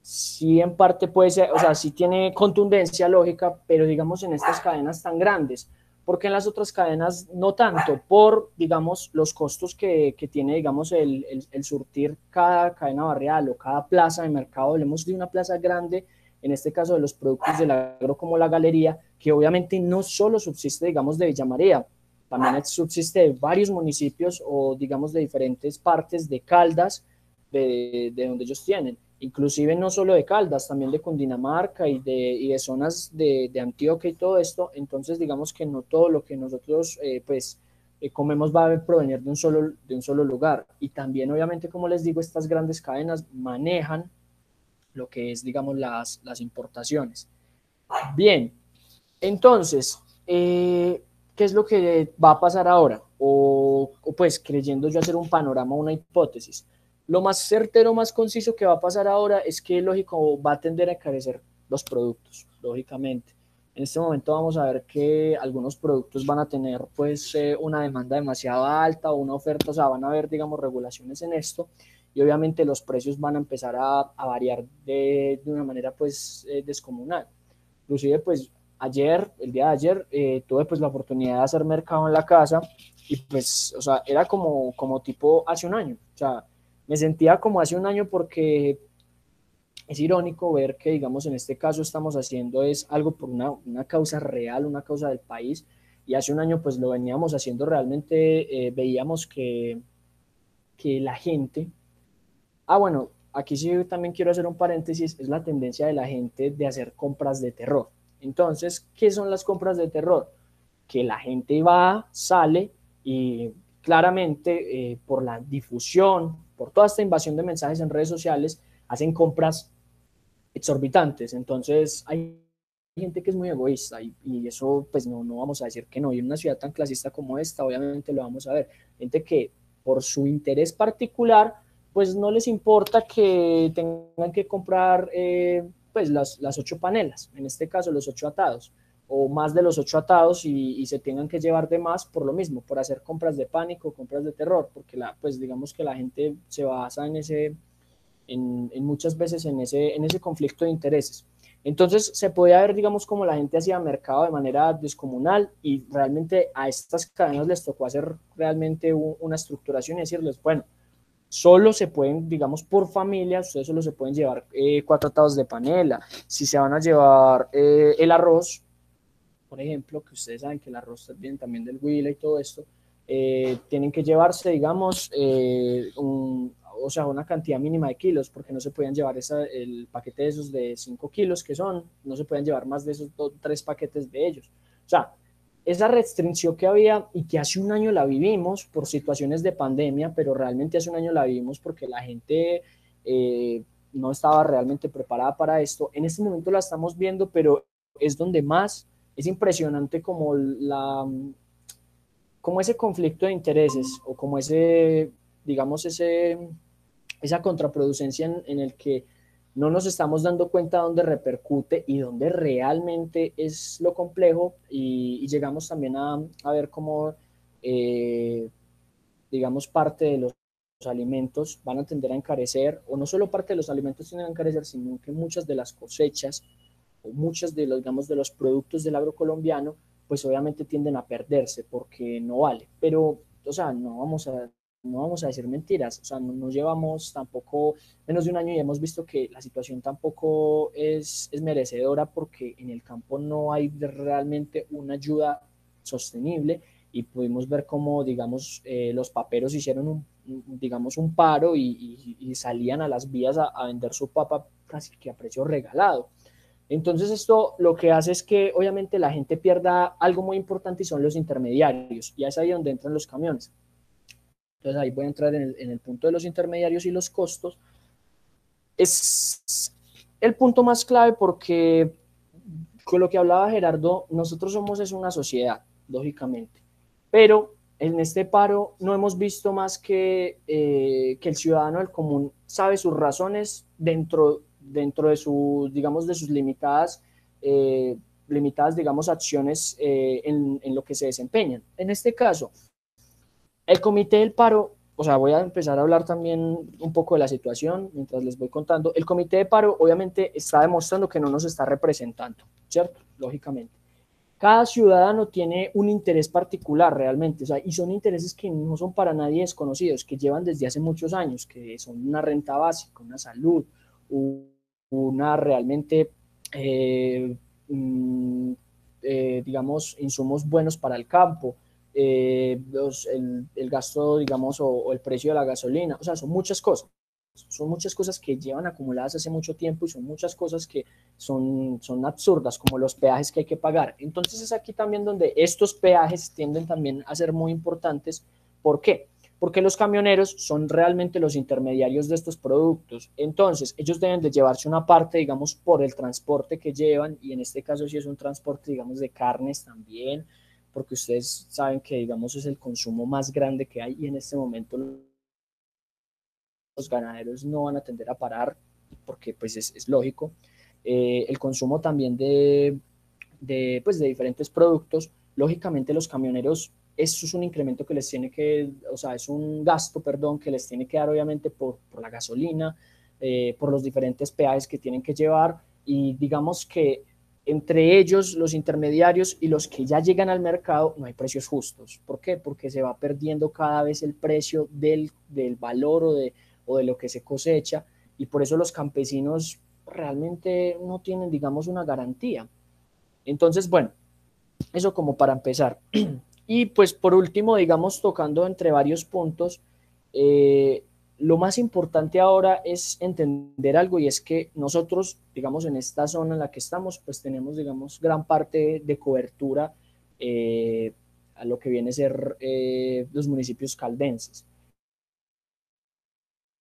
sí en parte puede ser, o sea, sí tiene contundencia lógica, pero digamos en estas cadenas tan grandes, porque en las otras cadenas no tanto, por, digamos, los costos que, que tiene, digamos, el, el, el, surtir cada cadena barrial o cada plaza de mercado, hablemos de una plaza grande, en este caso de los productos del agro como la galería, que obviamente no solo subsiste, digamos, de Villa María, también subsiste de varios municipios o, digamos, de diferentes partes de Caldas, de, de donde ellos tienen. Inclusive no solo de Caldas, también de Cundinamarca y de, y de zonas de, de, Antioquia y todo esto. Entonces, digamos que no todo lo que nosotros, eh, pues, eh, comemos va a provenir de un, solo, de un solo lugar. Y también, obviamente, como les digo, estas grandes cadenas manejan lo que es, digamos, las, las importaciones. Bien, entonces, eh, ¿qué es lo que va a pasar ahora? O, pues creyendo yo hacer un panorama, una hipótesis. Lo más certero, más conciso que va a pasar ahora es que, lógico, va a tender a encarecer los productos, lógicamente. En este momento vamos a ver que algunos productos van a tener pues eh, una demanda demasiado alta o una oferta, o sea, van a haber, digamos, regulaciones en esto y obviamente los precios van a empezar a, a variar de, de, una manera pues eh, descomunal. Inclusive pues ayer, el día de ayer, eh, tuve pues la oportunidad de hacer mercado en la casa y pues, o sea, era como, como tipo hace un año, o sea, me sentía como hace un año porque es irónico ver que, digamos, en este caso estamos haciendo es algo por una, una, causa real, una causa del país, y hace un año pues lo veníamos haciendo realmente, eh, veíamos que, que la gente, ah, bueno, aquí sí también quiero hacer un paréntesis, es la tendencia de la gente de hacer compras de terror. Entonces, ¿qué son las compras de terror? Que la gente va, sale y claramente eh, por la difusión, por toda esta invasión de mensajes en redes sociales, hacen compras exorbitantes. Entonces hay gente que es muy egoísta y, y, eso pues no, no vamos a decir que no. Y en una ciudad tan clasista como esta, obviamente lo vamos a ver. Gente que por su interés particular, pues no les importa que tengan que comprar eh, pues las, las, ocho panelas, en este caso los ocho atados, o más de los ocho atados y, se tengan que llevar de más por lo mismo, por hacer compras de pánico, compras de terror, porque la, pues digamos que la gente se basa en ese en, muchas veces en ese, en ese conflicto de intereses. Entonces se podía ver, digamos, como la gente hacía mercado de manera descomunal y realmente a estas cadenas les tocó hacer realmente una estructuración y decirles, bueno, solo se pueden, digamos, por familia, ustedes solo se pueden llevar eh, cuatro atados de panela. Si se van a llevar eh, el arroz, por ejemplo, que ustedes saben que el arroz viene también del huila y todo esto, eh, tienen que llevarse, digamos, eh, un, o sea, una cantidad mínima de kilos, porque no se podían llevar esa, el paquete de esos de 5 kilos que son, no se pueden llevar más de esos tres paquetes de ellos. O sea, esa restricción que había y que hace un año la vivimos por situaciones de pandemia, pero realmente hace un año la vivimos porque la gente eh, no estaba realmente preparada para esto. En este momento la estamos viendo, pero es donde más es impresionante como la como ese conflicto de intereses o como ese digamos ese esa contraproducencia en, en, el que no nos estamos dando cuenta dónde repercute y dónde realmente es lo complejo y, llegamos también a, a ver cómo, eh, digamos, parte de los alimentos van a tender a encarecer, o no solo parte de los alimentos tienden a encarecer, sino que muchas de las cosechas o muchas de los, digamos, de los productos del agrocolombiano, pues obviamente tienden a perderse porque no vale. Pero, o sea, no vamos a no vamos a decir mentiras, o sea, no, no, llevamos tampoco menos de un año y hemos visto que la situación tampoco es, es merecedora porque en el campo no hay realmente una ayuda sostenible y pudimos ver cómo, digamos, eh, los paperos hicieron un, digamos, un paro y, salían a las vías a, a, vender su papa casi que a precio regalado. Entonces esto lo que hace es que obviamente la gente pierda algo muy importante y son los intermediarios y es ahí donde entran los camiones. Entonces ahí voy a entrar en el, en el, punto de los intermediarios y los costos. Es el punto más clave porque con lo que hablaba Gerardo, nosotros somos es una sociedad, lógicamente, pero en este paro no hemos visto más que, eh, que el ciudadano del común sabe sus razones dentro, dentro de, su, digamos, de sus limitadas, eh, limitadas digamos, acciones eh, en, en lo que se desempeñan. En este caso, el comité del paro, o sea, voy a empezar a hablar también un poco de la situación mientras les voy contando. El comité de paro obviamente está demostrando que no nos está representando, ¿cierto? Lógicamente. Cada ciudadano tiene un interés particular realmente, o sea, y son intereses que no son para nadie desconocidos, que llevan desde hace muchos años, que son una renta básica, una salud, una realmente, eh, mm, eh, digamos, insumos buenos para el campo, eh, los, el, el, gasto, digamos, o, el precio de la gasolina, o sea, son muchas cosas. Son muchas cosas que llevan acumuladas hace mucho tiempo y son muchas cosas que son, son absurdas, como los peajes que hay que pagar. Entonces es aquí también donde estos peajes tienden también a ser muy importantes. ¿Por qué? Porque los camioneros son realmente los intermediarios de estos productos. Entonces, ellos deben de llevarse una parte, digamos, por el transporte que llevan, y en este caso si es un transporte, digamos, de carnes también, porque ustedes saben que, digamos, es el consumo más grande que hay y en este momento ganaderos no van a tender a parar, porque pues es, lógico. Eh, el consumo también de, de, pues, de diferentes productos, lógicamente los camioneros, eso es un incremento que les tiene que, o sea, es un gasto, perdón, que les tiene que dar obviamente por, por la gasolina, eh, por los diferentes peajes que tienen que llevar y digamos que entre ellos, los intermediarios y los que ya llegan al mercado, no hay precios justos. ¿Por qué? Porque se va perdiendo cada vez el precio del, del valor o de, o de lo que se cosecha y por eso los campesinos realmente no tienen, digamos, una garantía. Entonces, bueno, eso como para empezar. Y pues por último, digamos, tocando entre varios puntos, eh, lo más importante ahora es entender algo y es que nosotros, digamos, en esta zona en la que estamos, pues tenemos, digamos, gran parte de cobertura eh, a lo que viene a ser eh, los municipios caldenses.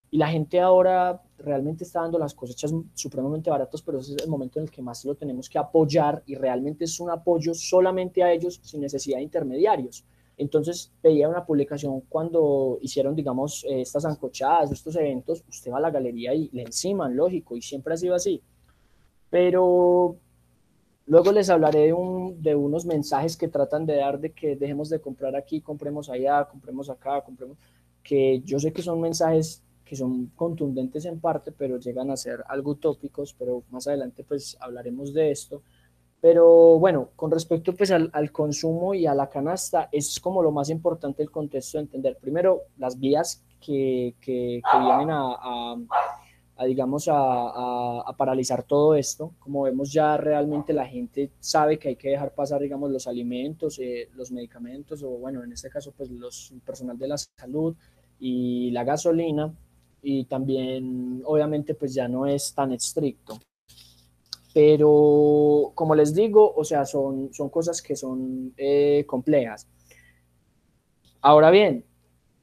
Y la gente ahora realmente está dando las cosechas supremamente baratas, pero ese es el momento en el que más lo tenemos que apoyar y realmente es un apoyo solamente a ellos sin necesidad de intermediarios. Entonces veía una publicación cuando hicieron, digamos, eh, estas ancochadas, estos eventos, usted va a la galería y le enciman, lógico, y siempre ha sido así. Pero luego les hablaré de, un, de unos mensajes que tratan de dar de que dejemos de comprar aquí, compremos allá, compremos acá, compremos, que yo sé que son mensajes que son contundentes en parte, pero llegan a ser algo utópicos, pero más adelante pues hablaremos de esto. Pero bueno, con respecto pues al, consumo y a la canasta, es como lo más importante el contexto de entender. Primero, las vías que, que, vienen a, digamos, a, a, paralizar todo esto. Como vemos ya realmente la gente sabe que hay que dejar pasar, digamos, los alimentos, eh, los medicamentos, o bueno, en este caso pues los personal de la salud y la gasolina. Y también, obviamente, pues ya no es tan estricto pero como les digo, o sea, son, son cosas que son eh, complejas. Ahora bien,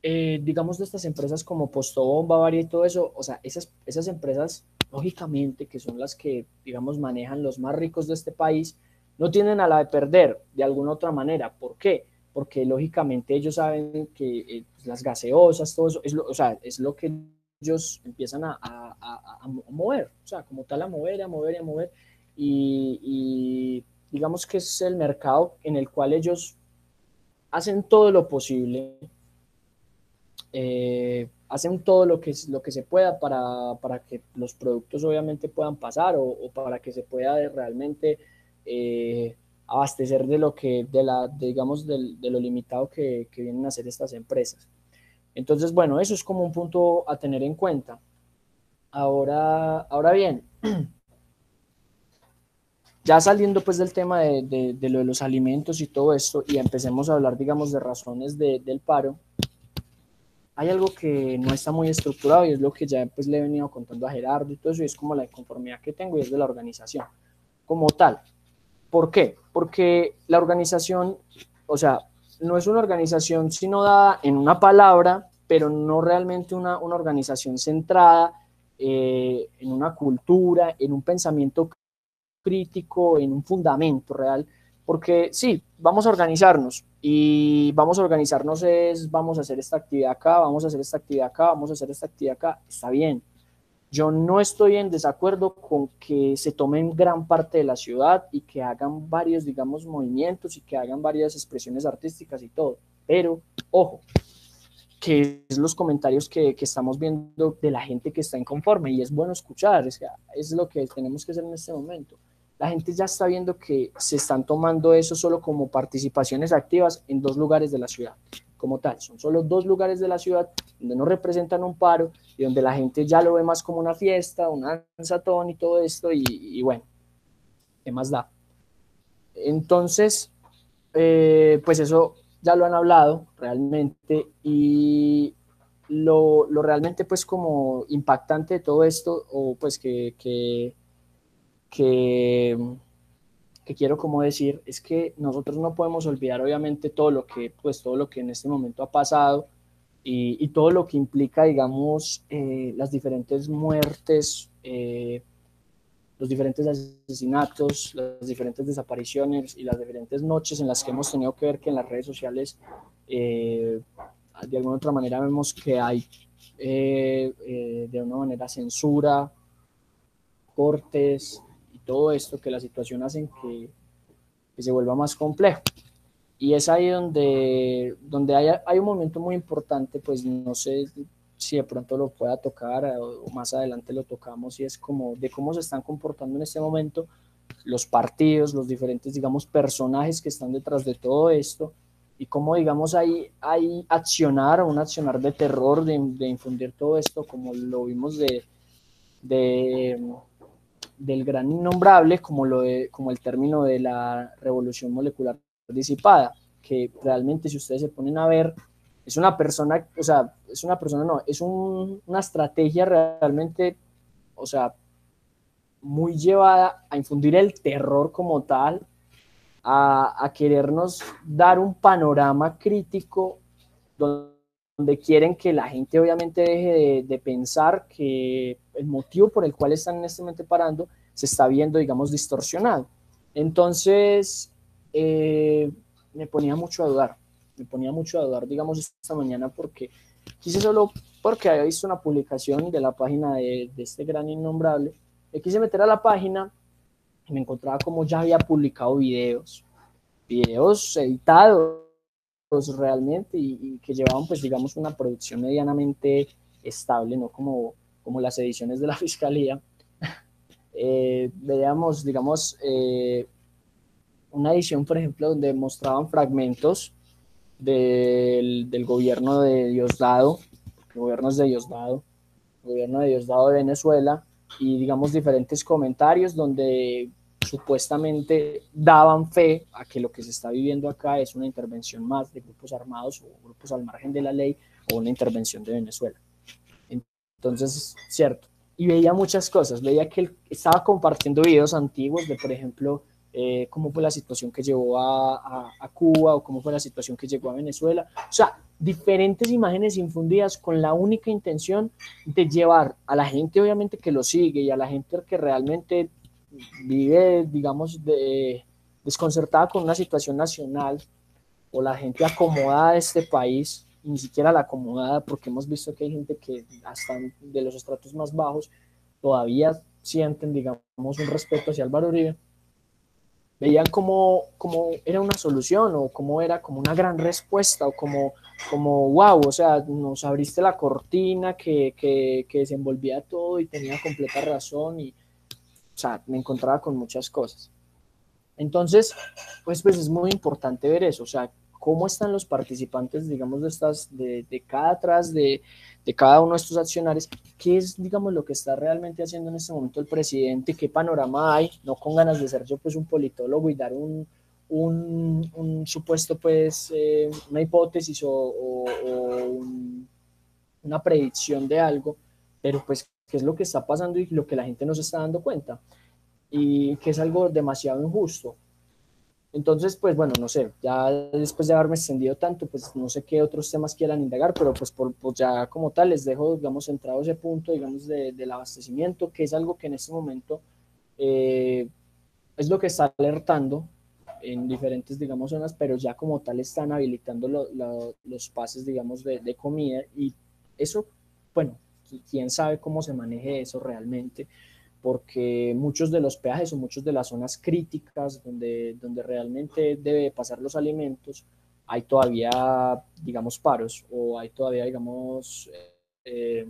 eh, digamos de estas empresas como Postobón, Bavaria y todo eso, o sea, esas, esas empresas, lógicamente, que son las que, digamos, manejan los más ricos de este país, no tienen a la de perder de alguna otra manera. ¿Por qué? Porque lógicamente ellos saben que eh, pues, las gaseosas, todo eso, o sea, es lo que ellos empiezan a, mover, o sea, como tal a mover, a mover, a mover, y, digamos que es el mercado en el cual ellos hacen todo lo posible, eh, hacen todo lo que, lo que se pueda para, para, que los productos obviamente puedan pasar o, para que se pueda realmente eh, abastecer de lo que, de la, digamos, de, de lo limitado que, vienen a hacer estas empresas. Entonces, bueno, eso es como un punto a tener en cuenta. Ahora, ahora bien, ya saliendo pues del tema de, de, lo de los alimentos y todo esto y empecemos a hablar, digamos, de razones del paro, hay algo que no está muy estructurado y es lo que ya pues le he venido contando a Gerardo y todo eso y es como la inconformidad que tengo y es de la organización como tal. ¿Por qué? Porque la organización, o sea, no es una organización sino dada en una palabra, pero no realmente una, una organización centrada eh, en una cultura, en un pensamiento crítico, en un fundamento real, porque sí, vamos a organizarnos y vamos a organizarnos es, vamos a hacer esta actividad acá, vamos a hacer esta actividad acá, vamos a hacer esta actividad acá, está bien. Yo no estoy en desacuerdo con que se tomen gran parte de la ciudad y que hagan varios, digamos, movimientos y que hagan varias expresiones artísticas y todo, pero ojo, que es los comentarios que, que, estamos viendo de la gente que está inconforme y es bueno escuchar, es, es lo que tenemos que hacer en este momento. La gente ya está viendo que se están tomando eso solo como participaciones activas en dos lugares de la ciudad, como tal. Son solo dos lugares de la ciudad donde no representan un paro y donde la gente ya lo ve más como una fiesta, un danzatón y todo esto, y, bueno, ¿qué más da? Entonces, eh, pues eso ya lo han hablado realmente y lo, lo, realmente pues como impactante de todo esto, o pues que, que que, que quiero como decir es que nosotros no podemos olvidar obviamente todo lo que, pues todo lo que en este momento ha pasado y, y todo lo que implica, digamos, eh, las diferentes muertes, eh, los diferentes asesinatos, las diferentes desapariciones y las diferentes noches en las que hemos tenido que ver que en las redes sociales, eh, de alguna otra manera vemos que hay eh, eh, de una manera censura, cortes todo esto, que la situación hacen que, que se vuelva más complejo. Y es ahí donde, donde hay, hay, un momento muy importante, pues no sé si de pronto lo pueda tocar o más adelante lo tocamos, y es como de cómo se están comportando en este momento los partidos, los diferentes, digamos, personajes que están detrás de todo esto, y cómo, digamos, hay, hay accionar, un accionar de terror, de, de infundir todo esto, como lo vimos de, de, del gran innombrable, como, lo de, como el término de la revolución molecular disipada, que realmente si ustedes se ponen a ver, es una persona, o sea, es una persona, no, es un, una estrategia realmente, o sea, muy llevada a infundir el terror como tal, a, querernos dar un panorama crítico donde quieren que la gente obviamente deje de, pensar que el motivo por el cual están en este momento parando se está viendo, digamos, distorsionado. Entonces, eh, me ponía mucho a dudar, me ponía mucho a dudar, digamos, esta mañana porque quise solo, porque había visto una publicación de la página de, de este gran innombrable, me quise meter a la página me encontraba como ya había publicado videos, videos editados realmente y, que llevaban pues digamos una producción medianamente estable, no como, como las ediciones de la fiscalía. Eh, veíamos, digamos, eh, una edición, por ejemplo, donde mostraban fragmentos del, del gobierno de Diosdado, el gobierno es de Diosdado, gobierno de Diosdado de Venezuela, y digamos diferentes comentarios donde supuestamente daban fe a que lo que se está viviendo acá es una intervención más de grupos armados o grupos al margen de la ley o una intervención de Venezuela. Entonces, cierto. Y veía muchas cosas. Veía que él estaba compartiendo videos antiguos de, por ejemplo, eh, cómo fue la situación que llevó a, a, Cuba o cómo fue la situación que llegó a Venezuela. O sea, diferentes imágenes infundidas con la única intención de llevar a la gente, obviamente, que lo sigue y a la gente que realmente vive, digamos, de, desconcertada con una situación nacional o la gente acomodada de este país, ni siquiera la acomodada, porque hemos visto que hay gente que hasta de los estratos más bajos todavía sienten, digamos, un respeto hacia Álvaro Uribe. Veían como, como era una solución o como era como una gran respuesta o como, como wow, o sea, nos abriste la cortina que, que, que desenvolvía todo y tenía completa razón y, o sea, me encontraba con muchas cosas. Entonces, pues, pues es muy importante ver eso, o sea, cómo están los participantes, digamos, de, estas, de, de cada atrás de, de cada uno de estos accionarios, qué es, digamos, lo que está realmente haciendo en este momento el presidente, qué panorama hay, no con ganas de ser yo pues un politólogo y dar un, un, un supuesto pues eh, una hipótesis o, o, una predicción de algo, pero pues qué es lo que está pasando y lo que la gente no se está dando cuenta y que es algo demasiado injusto. Entonces, pues bueno, no sé, ya después de haberme extendido tanto, pues no sé qué otros temas quieran indagar, pero pues, por, pues ya como tal les dejo, digamos, centrado ese punto, digamos, de, del abastecimiento, que es algo que en este momento eh, es lo que está alertando en diferentes, digamos, zonas, pero ya como tal están habilitando los pases, digamos, de, de comida y eso, bueno, quién sabe cómo se maneje eso realmente porque muchos de los peajes o muchos de las zonas críticas donde, donde realmente debe pasar los alimentos, hay todavía, digamos, paros o hay todavía, digamos, eh,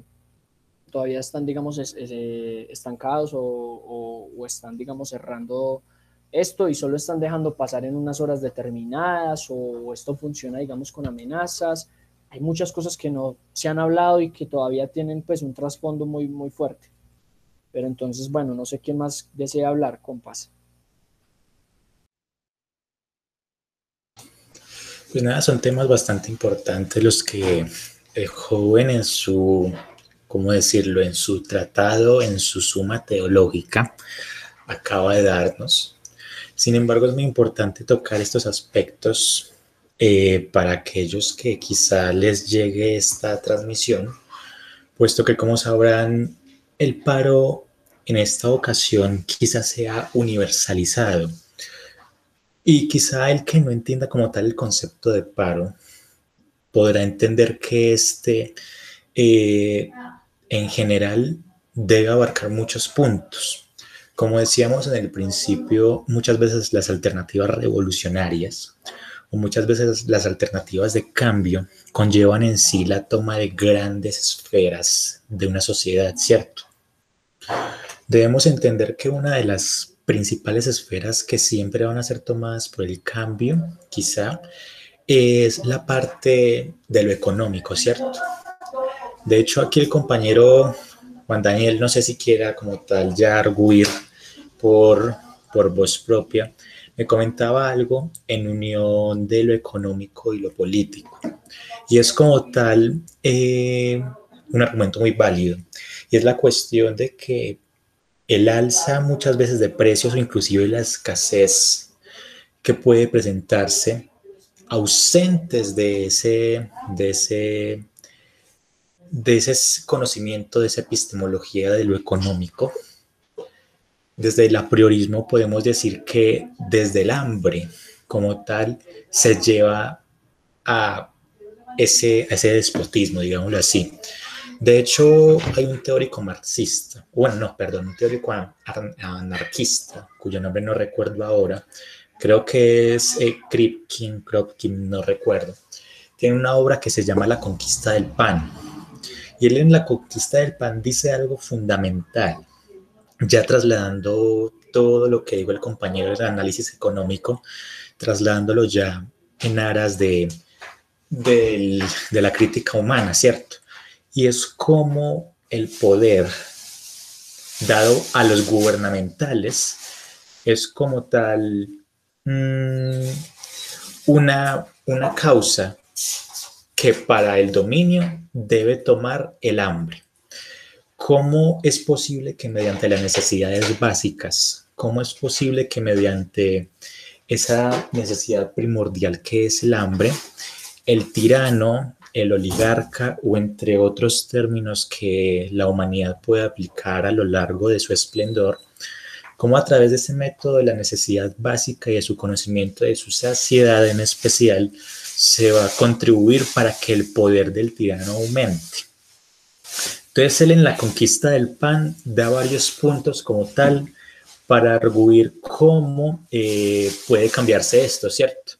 todavía están, digamos, estancados o, o, están, digamos, cerrando esto y solo están dejando pasar en unas horas determinadas o esto funciona, digamos, con amenazas. Hay muchas cosas que no se han hablado y que todavía tienen, pues, un trasfondo muy, muy fuerte. Pero entonces, bueno, no sé quién más desea hablar, compas. Pues nada, son temas bastante importantes los que el joven en su, ¿cómo decirlo?, en su tratado, en su suma teológica, acaba de darnos. Sin embargo, es muy importante tocar estos aspectos eh, para aquellos que quizá les llegue esta transmisión, puesto que como sabrán, el paro en esta ocasión quizás sea universalizado y quizá el que no entienda como tal el concepto de paro podrá entender que este eh, en general debe abarcar muchos puntos. Como decíamos en el principio, muchas veces las alternativas revolucionarias muchas veces las alternativas de cambio conllevan en sí la toma de grandes esferas de una sociedad, ¿cierto? Debemos entender que una de las principales esferas que siempre van a ser tomadas por el cambio, quizá, es la parte de lo económico, ¿cierto? De hecho, aquí el compañero Juan Daniel, no sé si quiera como tal ya arguir por, por voz propia, me comentaba algo en unión de lo económico y lo político. Y es como tal eh, un argumento muy válido. Y es la cuestión de que el alza muchas veces de precios o inclusive la escasez que puede presentarse ausentes de ese, de ese de ese conocimiento, de esa epistemología de lo económico, desde el apriorismo podemos decir que desde el hambre como tal se lleva a ese, despotismo, digámoslo así. De hecho, hay un teórico marxista, bueno, no, perdón, un teórico anarquista, cuyo nombre no recuerdo ahora, creo que es eh, Kripkin, Kropkin, no recuerdo. Tiene una obra que se llama La conquista del pan y él en la conquista del pan dice algo fundamental, ya trasladando todo lo que dijo el compañero del análisis económico, trasladándolo ya en aras de, de la crítica humana, ¿cierto? Y es como el poder dado a los gubernamentales es como tal mm, una, una causa que para el dominio debe tomar el hambre. ¿Cómo es posible que mediante las necesidades básicas, cómo es posible que mediante esa necesidad primordial que es el hambre, el tirano, el oligarca o entre otros términos que la humanidad puede aplicar a lo largo de su esplendor, cómo a través de ese método de la necesidad básica y de su conocimiento de su saciedad en especial, se va a contribuir para que el poder del tirano aumente. Entonces él en la conquista del pan da varios puntos como tal para arguir cómo eh, puede cambiarse esto, ¿cierto?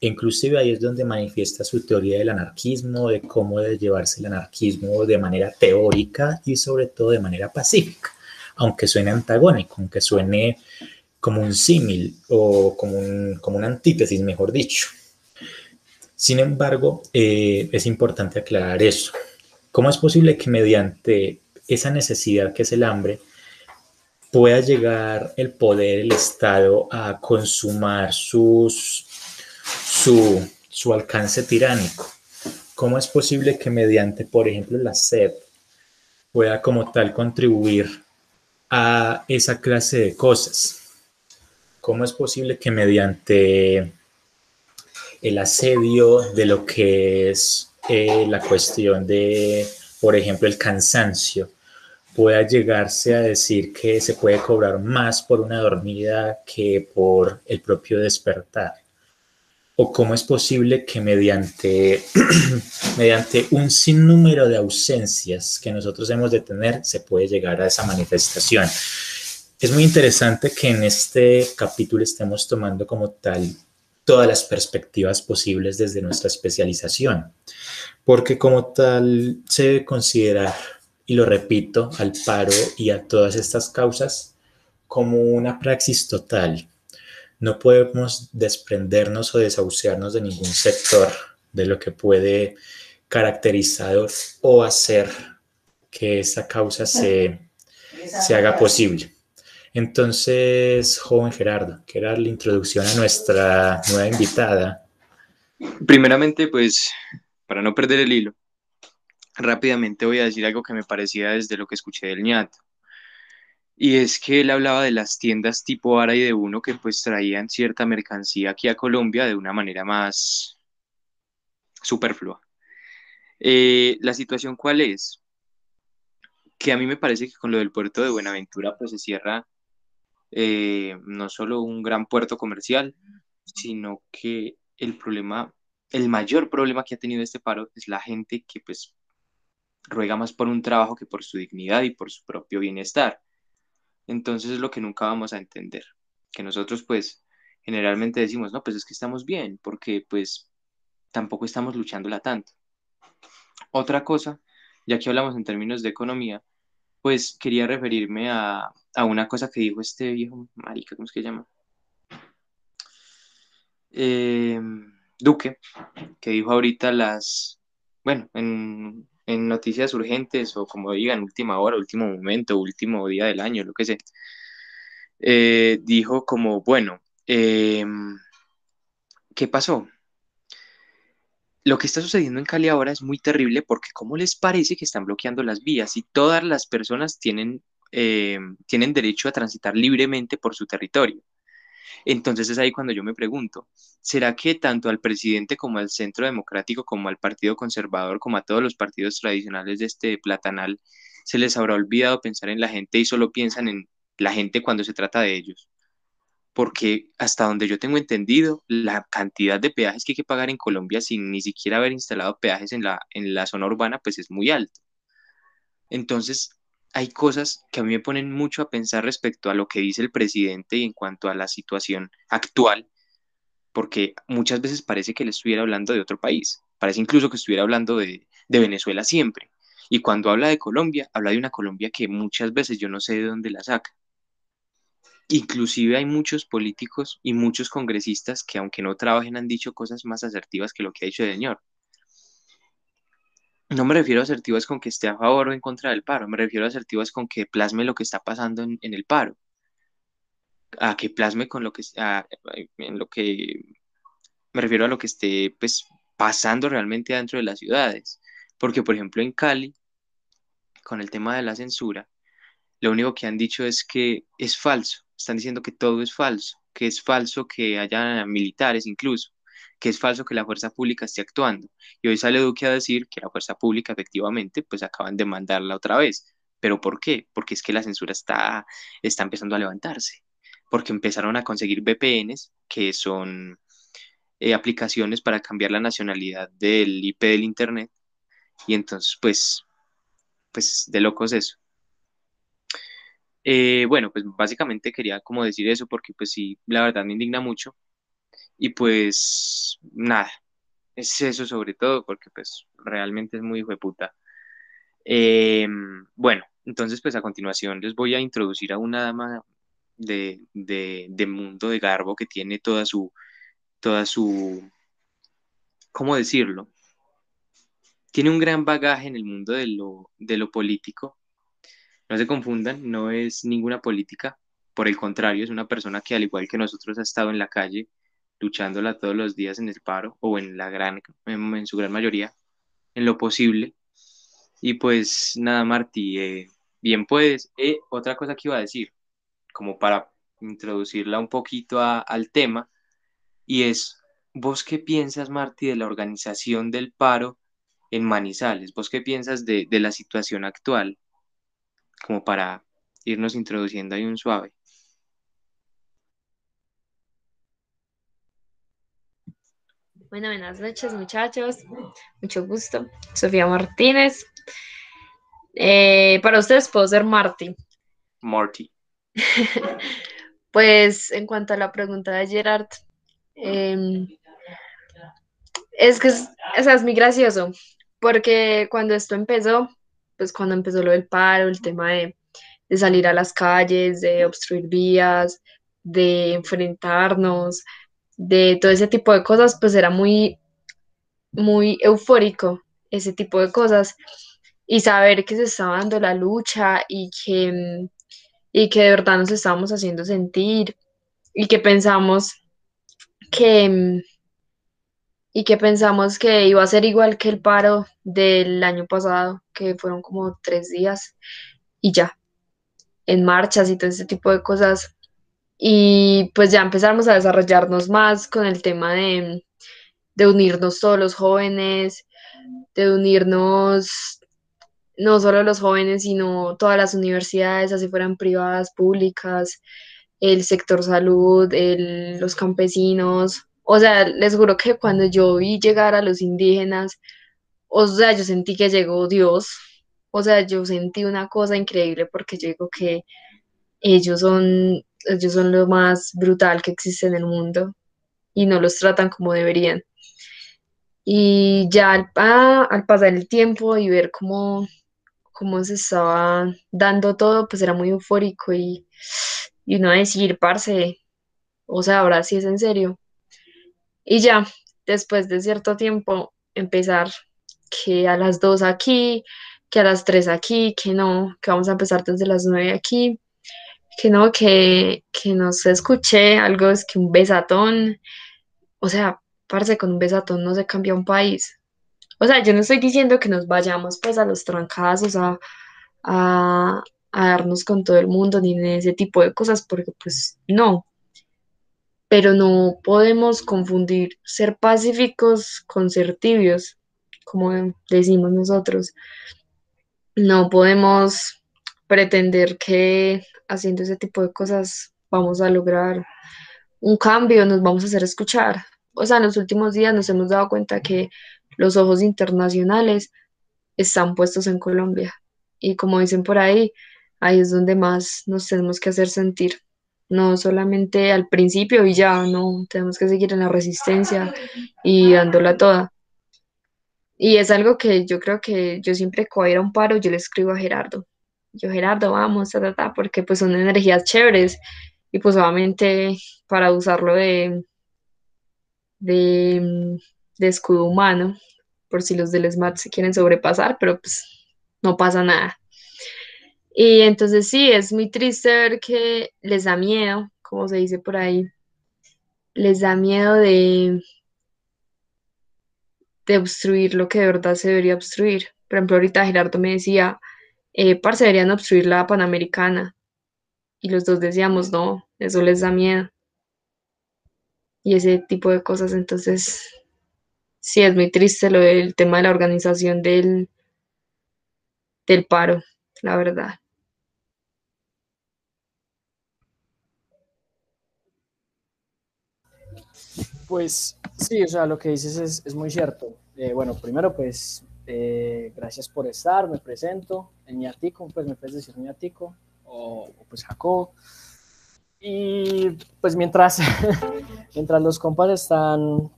inclusive ahí es donde manifiesta su teoría del anarquismo, de cómo debe llevarse el anarquismo de manera teórica y sobre todo de manera pacífica, aunque suene antagónico, aunque suene como un símil o como, un, como una antítesis, mejor dicho. Sin embargo, eh, es importante aclarar eso. ¿Cómo es posible que mediante esa necesidad que es el hambre pueda llegar el poder, el Estado a consumar su, su alcance tiránico? ¿Cómo es posible que mediante, por ejemplo, la sed pueda como tal contribuir a esa clase de cosas? ¿Cómo es posible que mediante el asedio de lo que es eh, la cuestión de, por ejemplo, el cansancio, pueda llegarse a decir que se puede cobrar más por una dormida que por el propio despertar. ¿O cómo es posible que mediante, mediante un sinnúmero de ausencias que nosotros hemos de tener se puede llegar a esa manifestación? Es muy interesante que en este capítulo estemos tomando como tal todas las perspectivas posibles desde nuestra especialización, porque como tal se debe considerar, y lo repito, al paro y a todas estas causas como una praxis total. No podemos desprendernos o desahuciarnos de ningún sector de lo que puede caracterizar o hacer que esa causa se, se haga posible. Entonces, joven Gerardo, ¿qué era la introducción a nuestra nueva invitada? Primeramente, pues, para no perder el hilo, rápidamente voy a decir algo que me parecía desde lo que escuché del ñato. Y es que él hablaba de las tiendas tipo Ara y de uno que pues traían cierta mercancía aquí a Colombia de una manera más superflua. Eh, la situación cuál es? Que a mí me parece que con lo del puerto de Buenaventura pues se cierra eh, no solo un gran puerto comercial, sino que el problema, el mayor problema que ha tenido este paro es la gente que pues ruega más por un trabajo que por su dignidad y por su propio bienestar. Entonces es lo que nunca vamos a entender, que nosotros pues generalmente decimos, no, pues es que estamos bien, porque pues tampoco estamos luchándola tanto. Otra cosa, ya que hablamos en términos de economía, pues quería referirme a, una cosa que dijo este viejo marica, ¿cómo es que se llama? Em, Duque, que dijo ahorita las, bueno, en, noticias urgentes o como digan, última hora, último momento, último día del año, lo que sé, eh, dijo como, bueno, em, ¿qué pasó? Lo que está sucediendo en Cali ahora es muy terrible porque ¿cómo les parece que están bloqueando las vías y todas las personas tienen, em, tienen derecho a transitar libremente por su territorio? Entonces es ahí cuando yo me pregunto, ¿será que tanto al presidente como al Centro Democrático, como al Partido Conservador, como a todos los partidos tradicionales de este platanal, se les habrá olvidado pensar en la gente y solo piensan en la gente cuando se trata de ellos? Porque hasta donde yo tengo entendido, la cantidad de peajes que hay que pagar en Colombia sin ni siquiera haber instalado peajes en la, en la zona urbana, pues es muy alto. Entonces, hay cosas que a mí me ponen mucho a pensar respecto a lo que dice el presidente y en cuanto a la situación actual, porque muchas veces parece que le estuviera hablando de otro país, parece incluso que estuviera hablando de, Venezuela siempre. Y cuando habla de Colombia, habla de una Colombia que muchas veces yo no sé de dónde la saca. Inclusive hay muchos políticos y muchos congresistas que aunque no trabajen han dicho cosas más asertivas que lo que ha dicho el señor. No me refiero a asertivas con que esté a favor o en contra del paro, me refiero a asertivas con que plasme lo que está pasando en, el paro, a que plasme con lo que, en lo que, me refiero a lo que esté pues, pasando realmente dentro de las ciudades. Porque, por ejemplo, en Cali, con el tema de la censura, lo único que han dicho es que es falso, están diciendo que todo es falso, que es falso que haya militares incluso, que es falso que la fuerza pública esté actuando. Y hoy sale Duque a decir que la fuerza pública efectivamente, pues acaban de mandarla otra vez. ¿Pero por qué? Porque es que la censura está, está empezando a levantarse. Porque empezaron a conseguir VPNs, que son eh, aplicaciones para cambiar la nacionalidad del IP del Internet. Y entonces, pues, pues de locos eso. Eh, bueno, pues básicamente quería como decir eso porque pues sí, la verdad me indigna mucho y pues nada, es eso sobre todo porque pues realmente es muy hijo de puta. Em, bueno, entonces pues a continuación les voy a introducir a una dama de, de, mundo de garbo que tiene toda su, toda su, ¿cómo decirlo? Tiene un gran bagaje en el mundo de lo, de lo político. No se confundan, no es ninguna política, por el contrario, es una persona que al igual que nosotros ha estado en la calle luchándola todos los días en el paro o en la gran, en, su gran mayoría, en lo posible. Y pues nada, Marti, eh, bien puedes. Eh, otra cosa que iba a decir, como para introducirla un poquito al tema, y es, ¿vos qué piensas, Marti, de la organización del paro en Manizales? ¿Vos qué piensas de, de la situación actual? Como para irnos introduciendo ahí un suave. Bueno, buenas noches muchachos, mucho gusto. Sofía Martínez. Eh, para ustedes puedo ser Marty. Marty. pues en cuanto a la pregunta de Gerard, em, es que es, es muy gracioso, porque cuando esto empezó, pues cuando empezó lo del paro, el tema de, de salir a las calles, de obstruir vías, de enfrentarnos, de todo ese tipo de cosas, pues era muy, muy eufórico ese tipo de cosas. Y saber que se estaba dando la lucha y que, y que de verdad nos estábamos haciendo sentir y que pensamos que y que pensamos que iba a ser igual que el paro del año pasado, que fueron como tres días y ya, en marchas y todo ese tipo de cosas, y pues ya empezamos a desarrollarnos más con el tema de, unirnos todos los jóvenes, de unirnos no solo los jóvenes, sino todas las universidades, así fueran privadas, públicas, el sector salud, los campesinos. O sea, les juro que cuando yo vi llegar a los indígenas, o sea, yo sentí que llegó Dios, O sea, yo sentí una cosa increíble porque yo digo que ellos son, ellos son lo más brutal que existe en el mundo y no los tratan como deberían. Y ya al, al pasar el tiempo y ver cómo, cómo se estaba dando todo, pues era muy eufórico y, y uno a decir, parce, o sea, ahora sí es en serio. Y ya, después de cierto tiempo, empezar que a las dos aquí, que a las tres aquí, que no, que vamos a empezar desde las nueve aquí, que no, que, que no se escuché algo, es que un besatón, o sea, parce, con un besatón no se cambia un país. O sea, yo no estoy diciendo que nos vayamos pues a los trancazos, a, a, a darnos con todo el mundo, ni de ese tipo de cosas, porque pues no. Pero no podemos confundir ser pacíficos con ser tibios, como decimos nosotros. No podemos pretender que haciendo ese tipo de cosas vamos a lograr un cambio, nos vamos a hacer escuchar. O sea, en los últimos días nos hemos dado cuenta que los ojos internacionales están puestos en Colombia. Y como dicen por ahí, ahí es donde más nos tenemos que hacer sentir. No solamente al principio y ya, no, tenemos que seguir en la resistencia y dándola toda. Y es algo que yo creo que yo siempre que voy a ir a un paro, yo le escribo a Gerardo. Yo, Gerardo, vamos, ta, ta, porque pues son energías chéveres y pues para usarlo de, de, de escudo humano, por si los del SMAT se quieren sobrepasar, pero pues no pasa nada. Y entonces sí, es muy triste ver que les da miedo, como se dice por ahí, les da miedo de, obstruir lo que de verdad se debería obstruir. Por ejemplo, ahorita Gerardo me decía, eh, parce, deberían obstruir la Panamericana. Y los dos decíamos, no, eso les da miedo. Y ese tipo de cosas, entonces, sí, es muy triste lo del tema de la organización del, del paro, la verdad. Pues sí, o sea, lo que dices es, muy cierto. Eh, bueno, primero, pues, eh, gracias por estar, me presento. En Ñatico, pues me puedes decir Ñatico, o, o pues Jacob. Y pues mientras, mientras los compas están,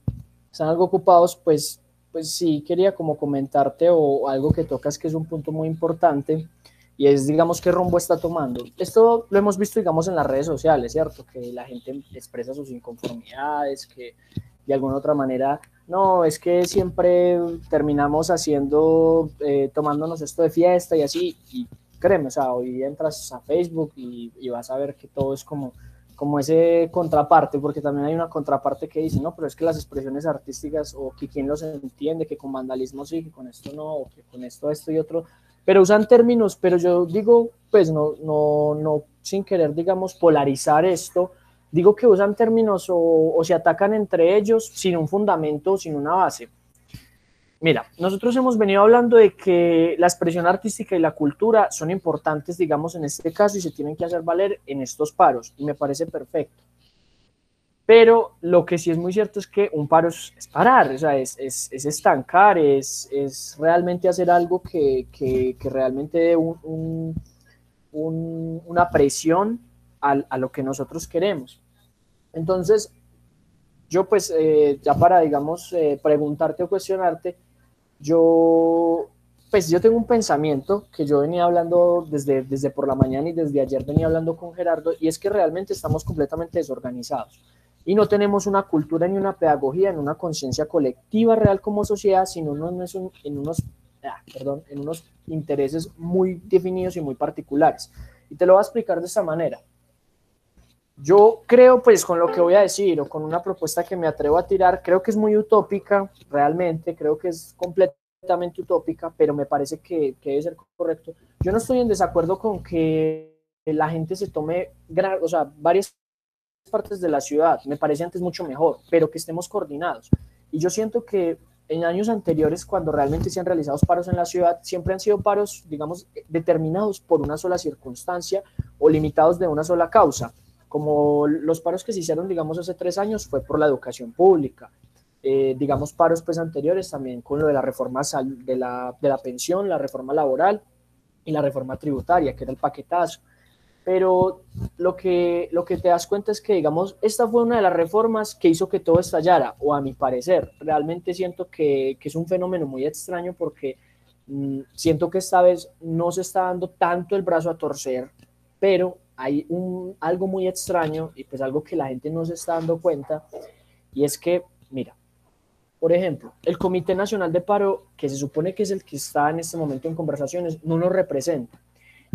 están algo ocupados, pues, pues sí, quería como comentarte o algo que tocas que es un punto muy importante y es, digamos, qué rumbo está tomando. Esto lo hemos visto, digamos, en las redes sociales, ¿cierto? Que la gente expresa sus inconformidades, que de alguna otra manera, no, es que siempre terminamos haciendo, eh, tomándonos esto de fiesta y así, y créeme, o sea, hoy entras a Facebook y, y, vas a ver que todo es como, como ese contraparte, porque también hay una contraparte que dice, no, pero es que las expresiones artísticas, o que quien los entiende, que con vandalismo sí, que con esto no, o que con esto, esto y otro, pero usan términos, pero yo digo, pues no, no, no, sin querer, digamos, polarizar esto, digo que usan términos o, o se atacan entre ellos sin un fundamento, sin una base. Mira, nosotros hemos venido hablando de que la expresión artística y la cultura son importantes, digamos, en este caso y se tienen que hacer valer en estos paros, y me parece perfecto. Pero lo que sí es muy cierto es que un paro es, es parar, o sea, es, es, es estancar, es, realmente hacer algo que, que, que realmente dé un, un, un, una presión a, a, lo que nosotros queremos. Entonces, yo pues eh, ya para, digamos, eh, preguntarte o cuestionarte, yo, pues yo tengo un pensamiento que yo venía hablando desde, desde por la mañana y desde ayer venía hablando con Gerardo, y es que realmente estamos completamente desorganizados y no tenemos una cultura ni una pedagogía, ni una conciencia colectiva real como sociedad, sino en unos, ah, perdón, en unos intereses muy definidos y muy particulares. Y te lo voy a explicar de esta manera. Yo creo, pues, con lo que voy a decir o con una propuesta que me atrevo a tirar, creo que es muy utópica, realmente, creo que es completamente utópica, pero me parece que, que debe ser correcto. Yo no estoy en desacuerdo con que la gente se tome, o sea, varias partes de la ciudad, me parece antes mucho mejor, pero que estemos coordinados. Y yo siento que en años anteriores, cuando realmente se han realizado paros en la ciudad, siempre han sido paros, digamos, determinados por una sola circunstancia o limitados de una sola causa, como los paros que se hicieron, digamos, hace tres años fue por la educación pública. Eh, digamos, paros pues anteriores también con lo de la reforma de la, de la pensión, la reforma laboral, y la reforma tributaria, que era el paquetazo. Pero lo que, lo que te das cuenta es que, digamos, esta fue una de las reformas que hizo que todo estallara, o a mi parecer, realmente siento que, que es un fenómeno muy extraño porque mm, siento que esta vez no se está dando tanto el brazo a torcer, pero hay un, algo muy extraño y pues algo que la gente no se está dando cuenta, y es que, mira, por ejemplo, el Comité Nacional de Paro, que se supone que es el que está en este momento en conversaciones, no nos representa.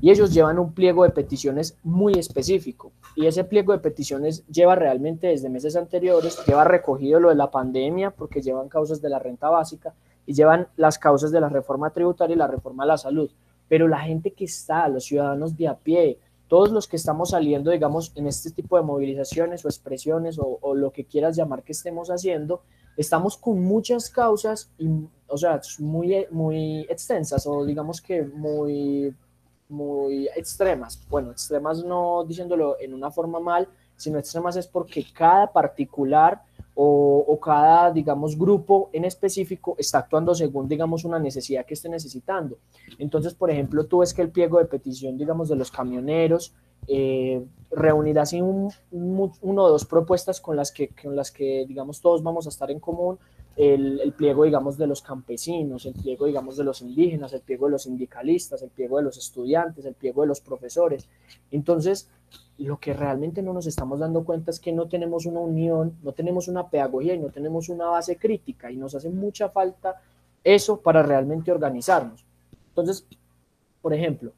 Y ellos llevan un pliego de peticiones muy específico. Y ese pliego de peticiones lleva realmente desde meses anteriores, lleva recogido lo de la pandemia, porque llevan causas de la renta básica y llevan las causas de la reforma tributaria y la reforma a la salud. Pero la gente que está, los ciudadanos de a pie, todos los que estamos saliendo, digamos, en este tipo de movilizaciones o expresiones o, o lo que quieras llamar que estemos haciendo, estamos con muchas causas, o sea, muy, muy extensas o digamos que muy, muy extremas. Bueno, extremas no diciéndolo en una forma mal, sino extremas es porque cada particular o, o, cada, digamos, grupo en específico está actuando según, digamos, una necesidad que esté necesitando. Entonces, por ejemplo, tú ves que el pliego de petición, digamos, de los camioneros eh, reunir así un, uno o dos propuestas con las, que, con las que, digamos, todos vamos a estar en común, el, pliego, digamos, de los campesinos, el pliego, digamos, de los indígenas, el pliego de los sindicalistas, el pliego de los estudiantes, el pliego de los profesores. Entonces, lo que realmente no nos estamos dando cuenta es que no tenemos una unión, no tenemos una pedagogía y no tenemos una base crítica y nos hace mucha falta eso para realmente organizarnos. Entonces, por ejemplo,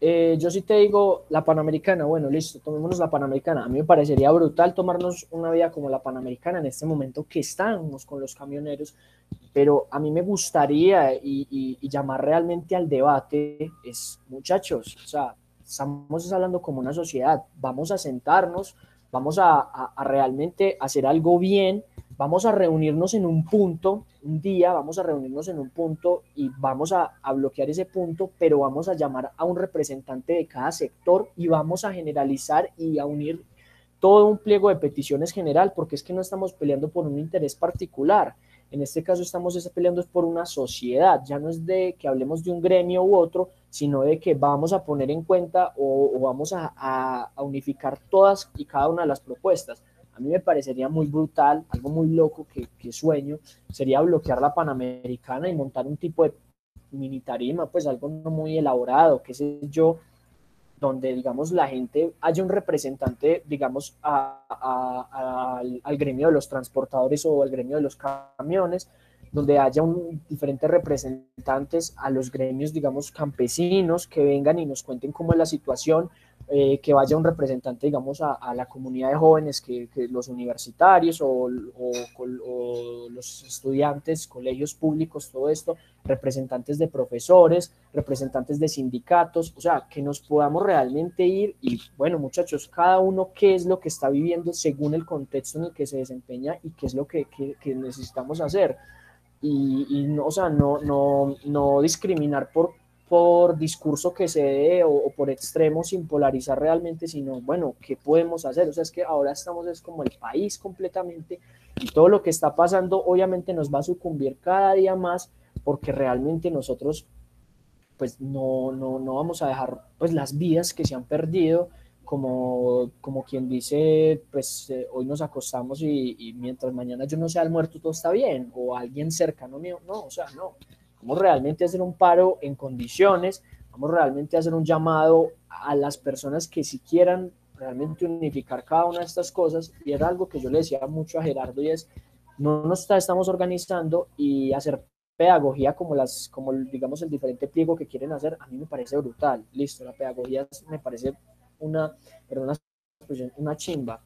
eh, yo sí te digo, la Panamericana, bueno, listo, tomémonos la Panamericana. A mí me parecería brutal tomarnos una vía como la Panamericana en este momento que estamos con los camioneros, pero a mí me gustaría y, y, y llamar realmente al debate es, muchachos, o sea, estamos hablando como una sociedad, vamos a sentarnos, vamos a, a, a realmente hacer algo bien vamos a reunirnos en un punto, un día vamos a reunirnos en un punto y vamos a, bloquear ese punto, pero vamos a llamar a un representante de cada sector y vamos a generalizar y a unir todo un pliego de peticiones general, porque es que no estamos peleando por un interés particular. En este caso estamos peleando por una sociedad, ya no es de que hablemos de un gremio u otro, sino de que vamos a poner en cuenta o, vamos a, a unificar todas y cada una de las propuestas a mí me parecería muy brutal, algo muy loco que, que, sueño, sería bloquear la Panamericana y montar un tipo de mini tarima, pues algo no muy elaborado, qué sé yo, donde, digamos, la gente haya un representante, digamos, a, al, gremio de los transportadores o al gremio de los camiones, donde haya diferentes representantes a los gremios, digamos, campesinos que vengan y nos cuenten cómo es la situación, eh, que vaya un representante, digamos, a, la comunidad de jóvenes, que, los universitarios o, los estudiantes, colegios públicos, todo esto, representantes de profesores, representantes de sindicatos, o sea, que nos podamos realmente ir y, bueno, muchachos, cada uno qué es lo que está viviendo según el contexto en el que se desempeña y qué es lo que, que, que necesitamos hacer. Y, y, no, o sea, no, no, no discriminar por por discurso que se dé o, o, por extremo sin polarizar realmente, sino, bueno, ¿qué podemos hacer? O sea, es que ahora estamos es como el país completamente y todo lo que está pasando obviamente nos va a sucumbir cada día más porque realmente nosotros pues no, no, no vamos a dejar pues las vidas que se han perdido como, como quien dice, pues eh, hoy nos acostamos y, y, mientras mañana yo no sea el muerto todo está bien, o alguien cercano mío, no, o sea, no, Vamos realmente a hacer un paro en condiciones, vamos realmente a hacer un llamado a las personas que si quieran realmente unificar cada una de estas cosas, y era algo que yo le decía mucho a Gerardo, y es, no nos está, estamos organizando y hacer pedagogía como las, como digamos el diferente pliego que quieren hacer, a mí me parece brutal, listo, la pedagogía me parece una, perdón, una chimba,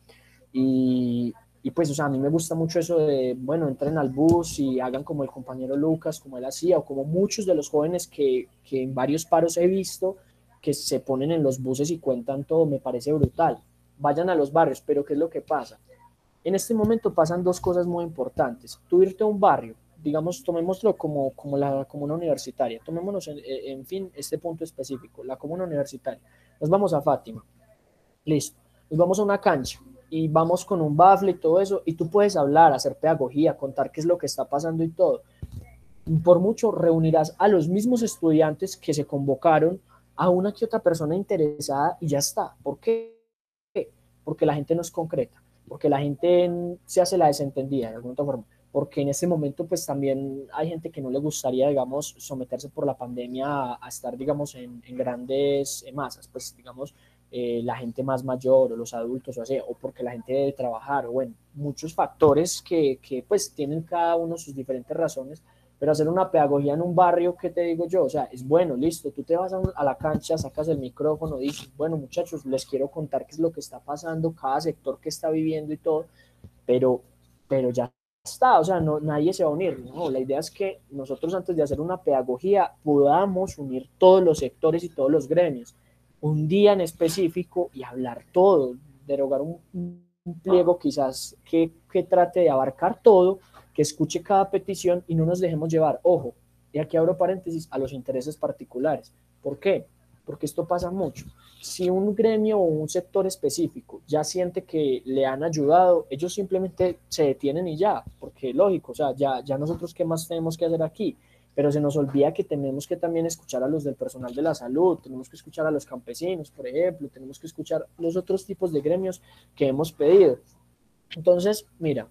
y, y pues, o sea, a mí me gusta mucho eso de, bueno, entren al bus y hagan como el compañero Lucas, como él hacía, o como muchos de los jóvenes que, que en varios paros he visto que se ponen en los buses y cuentan todo, me parece brutal. Vayan a los barrios, pero ¿qué es lo que pasa? En este momento pasan dos cosas muy importantes. Tú irte a un barrio, digamos, tomémoslo como, como la comuna universitaria, tomémonos, en, en fin, este punto específico, la comuna universitaria. Nos vamos a Fátima, listo, nos vamos a una cancha, y vamos con un bafle y todo eso, y tú puedes hablar, hacer pedagogía, contar qué es lo que está pasando y todo. Por mucho reunirás a los mismos estudiantes que se convocaron a una que otra persona interesada y ya está. ¿Por qué? Porque la gente no es concreta, porque la gente se hace la desentendida de alguna forma, porque en este momento pues también hay gente que no le gustaría, digamos, someterse por la pandemia a, estar, digamos, en, grandes masas, pues digamos, eh, la gente más mayor o los adultos o así, o porque la gente debe trabajar, o bueno, muchos factores que, que pues tienen cada uno sus diferentes razones, pero hacer una pedagogía en un barrio, ¿qué te digo yo? O sea, es bueno, listo, tú te vas a, la cancha, sacas el micrófono, dices, bueno muchachos, les quiero contar qué es lo que está pasando, cada sector que está viviendo y todo, pero, pero ya está, o sea, no, nadie se va a unir, ¿no? La idea es que nosotros antes de hacer una pedagogía podamos unir todos los sectores y todos los gremios un día en específico y hablar todo, derogar un, pliego quizás que, que, trate de abarcar todo, que escuche cada petición y no nos dejemos llevar, ojo, y aquí abro paréntesis, a los intereses particulares. ¿Por qué? Porque esto pasa mucho. Si un gremio o un sector específico ya siente que le han ayudado, ellos simplemente se detienen y ya, porque lógico, o sea, ya, ya nosotros qué más tenemos que hacer aquí pero se nos olvida que tenemos que también escuchar a los del personal de la salud, tenemos que escuchar a los campesinos, por ejemplo, tenemos que escuchar los otros tipos de gremios que hemos pedido. Entonces, mira,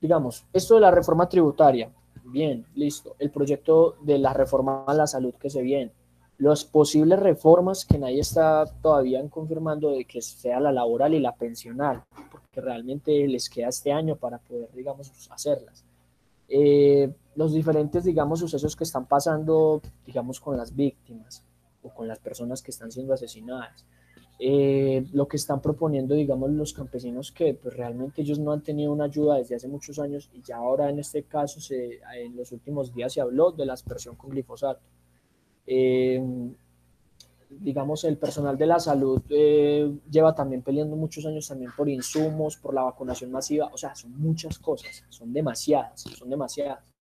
digamos, esto de la reforma tributaria, bien, listo, el proyecto de la reforma a la salud que se viene, las posibles reformas que nadie está todavía confirmando de que sea la laboral y la pensional, porque realmente les queda este año para poder, digamos, hacerlas. Eh, los diferentes, digamos, sucesos que están pasando, digamos, con las víctimas o con las personas que están siendo asesinadas. Eh, lo que están proponiendo, digamos, los campesinos que pues, realmente ellos no han tenido una ayuda desde hace muchos años y ya ahora en este caso, se, en los últimos días se habló de la aspersión con glifosato. Eh, digamos, el personal de la salud eh, lleva también peleando muchos años también por insumos, por la vacunación masiva, o sea, son muchas cosas, son demasiadas, son demasiadas.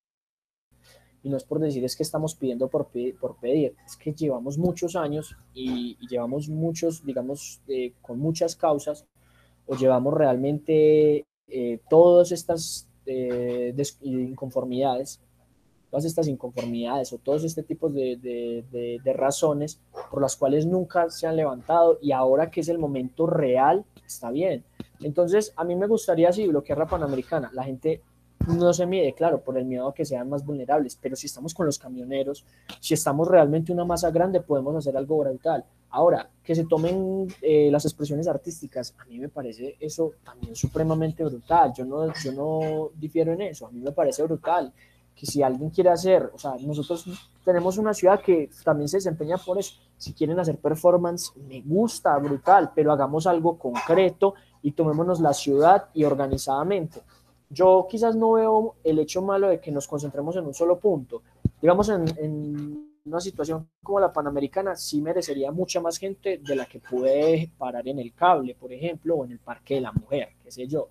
Y no es por decir es que estamos pidiendo por, por pedir, es que llevamos muchos años y, llevamos muchos, digamos, eh, con muchas causas, o llevamos realmente eh, todas estas inconformidades todas estas inconformidades o todos este tipo de, de, de, razones por las cuales nunca se han levantado y ahora que es el momento real, está bien. Entonces, a mí me gustaría si bloquear la Panamericana. La gente no se mide, claro, por el miedo a que sean más vulnerables, pero si estamos con los camioneros, si estamos realmente una masa grande, podemos hacer algo brutal. Ahora, que se tomen eh, las expresiones artísticas, a mí me parece eso también supremamente brutal. Yo no, yo no difiero en eso, a mí me parece brutal que si alguien quiere hacer, o sea, nosotros tenemos una ciudad que también se desempeña por eso. Si quieren hacer performance, me gusta, brutal, pero hagamos algo concreto y tomémonos la ciudad y organizadamente. Yo quizás no veo el hecho malo de que nos concentremos en un solo punto. Digamos, en, una situación como la Panamericana, sí merecería mucha más gente de la que puede parar en el cable, por ejemplo, o en el Parque de la Mujer, qué sé yo.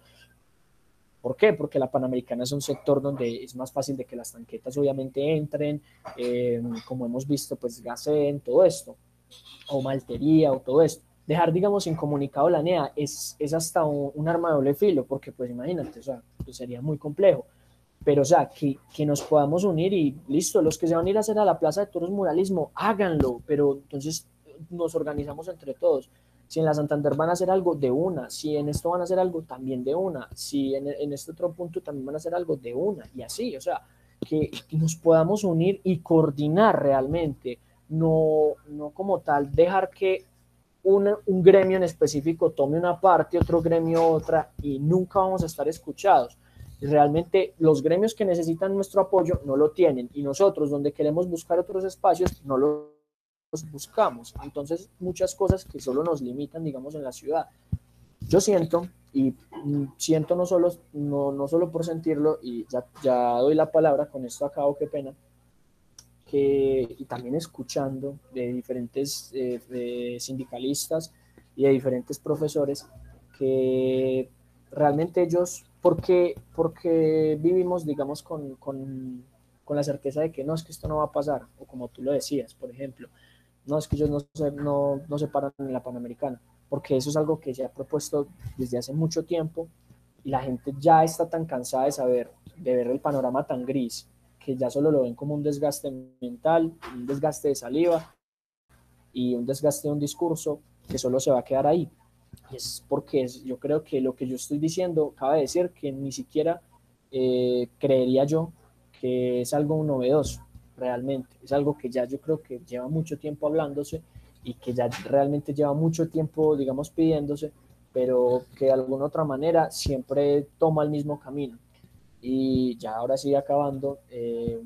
¿Por qué? Porque la Panamericana es un sector donde es más fácil de que las tanquetas obviamente entren, eh, como hemos visto, pues gaseen, todo esto, o maltería o todo esto. Dejar, digamos, incomunicado la NEA es, es hasta un, arma de doble filo, porque pues imagínate, o sea, pues sería muy complejo. Pero, o sea, que, que nos podamos unir y listo, los que se van a ir a hacer a la Plaza de Toros Muralismo, háganlo, pero entonces nos organizamos entre todos si en la Santander van a hacer algo, de una. Si en esto van a hacer algo, también de una. Si en, en este otro punto también van a hacer algo, de una. Y así, o sea, que nos podamos unir y coordinar realmente. No, no como tal, dejar que un, gremio en específico tome una parte, otro gremio otra, y nunca vamos a estar escuchados realmente los gremios que necesitan nuestro apoyo no lo tienen y nosotros donde queremos buscar otros espacios no lo buscamos. Entonces, muchas cosas que solo nos limitan, digamos, en la ciudad. Yo siento, y siento no solo, no, no solo por sentirlo, y ya, ya doy la palabra, con esto acabo, qué pena, que, y también escuchando de diferentes eh, sindicalistas y de diferentes profesores, que realmente ellos, porque, porque vivimos, digamos, con, con, con la certeza de que no, es que esto no va a pasar, o como tú lo decías, por ejemplo, no, es que ellos no se, no, no se paran en la Panamericana, porque eso es algo que se ha propuesto desde hace mucho tiempo y la gente ya está tan cansada de saber, de ver el panorama tan gris, que ya solo lo ven como un desgaste mental, un desgaste de saliva, y un desgaste de un discurso que solo se va a quedar ahí. Es porque yo creo que lo que yo estoy diciendo cabe decir que ni siquiera eh, creería yo que es algo novedoso realmente. Es algo que ya yo creo que lleva mucho tiempo hablándose y que ya realmente lleva mucho tiempo, digamos, pidiéndose, pero que de alguna otra manera siempre toma el mismo camino. Y ya ahora sigue acabando. Eh,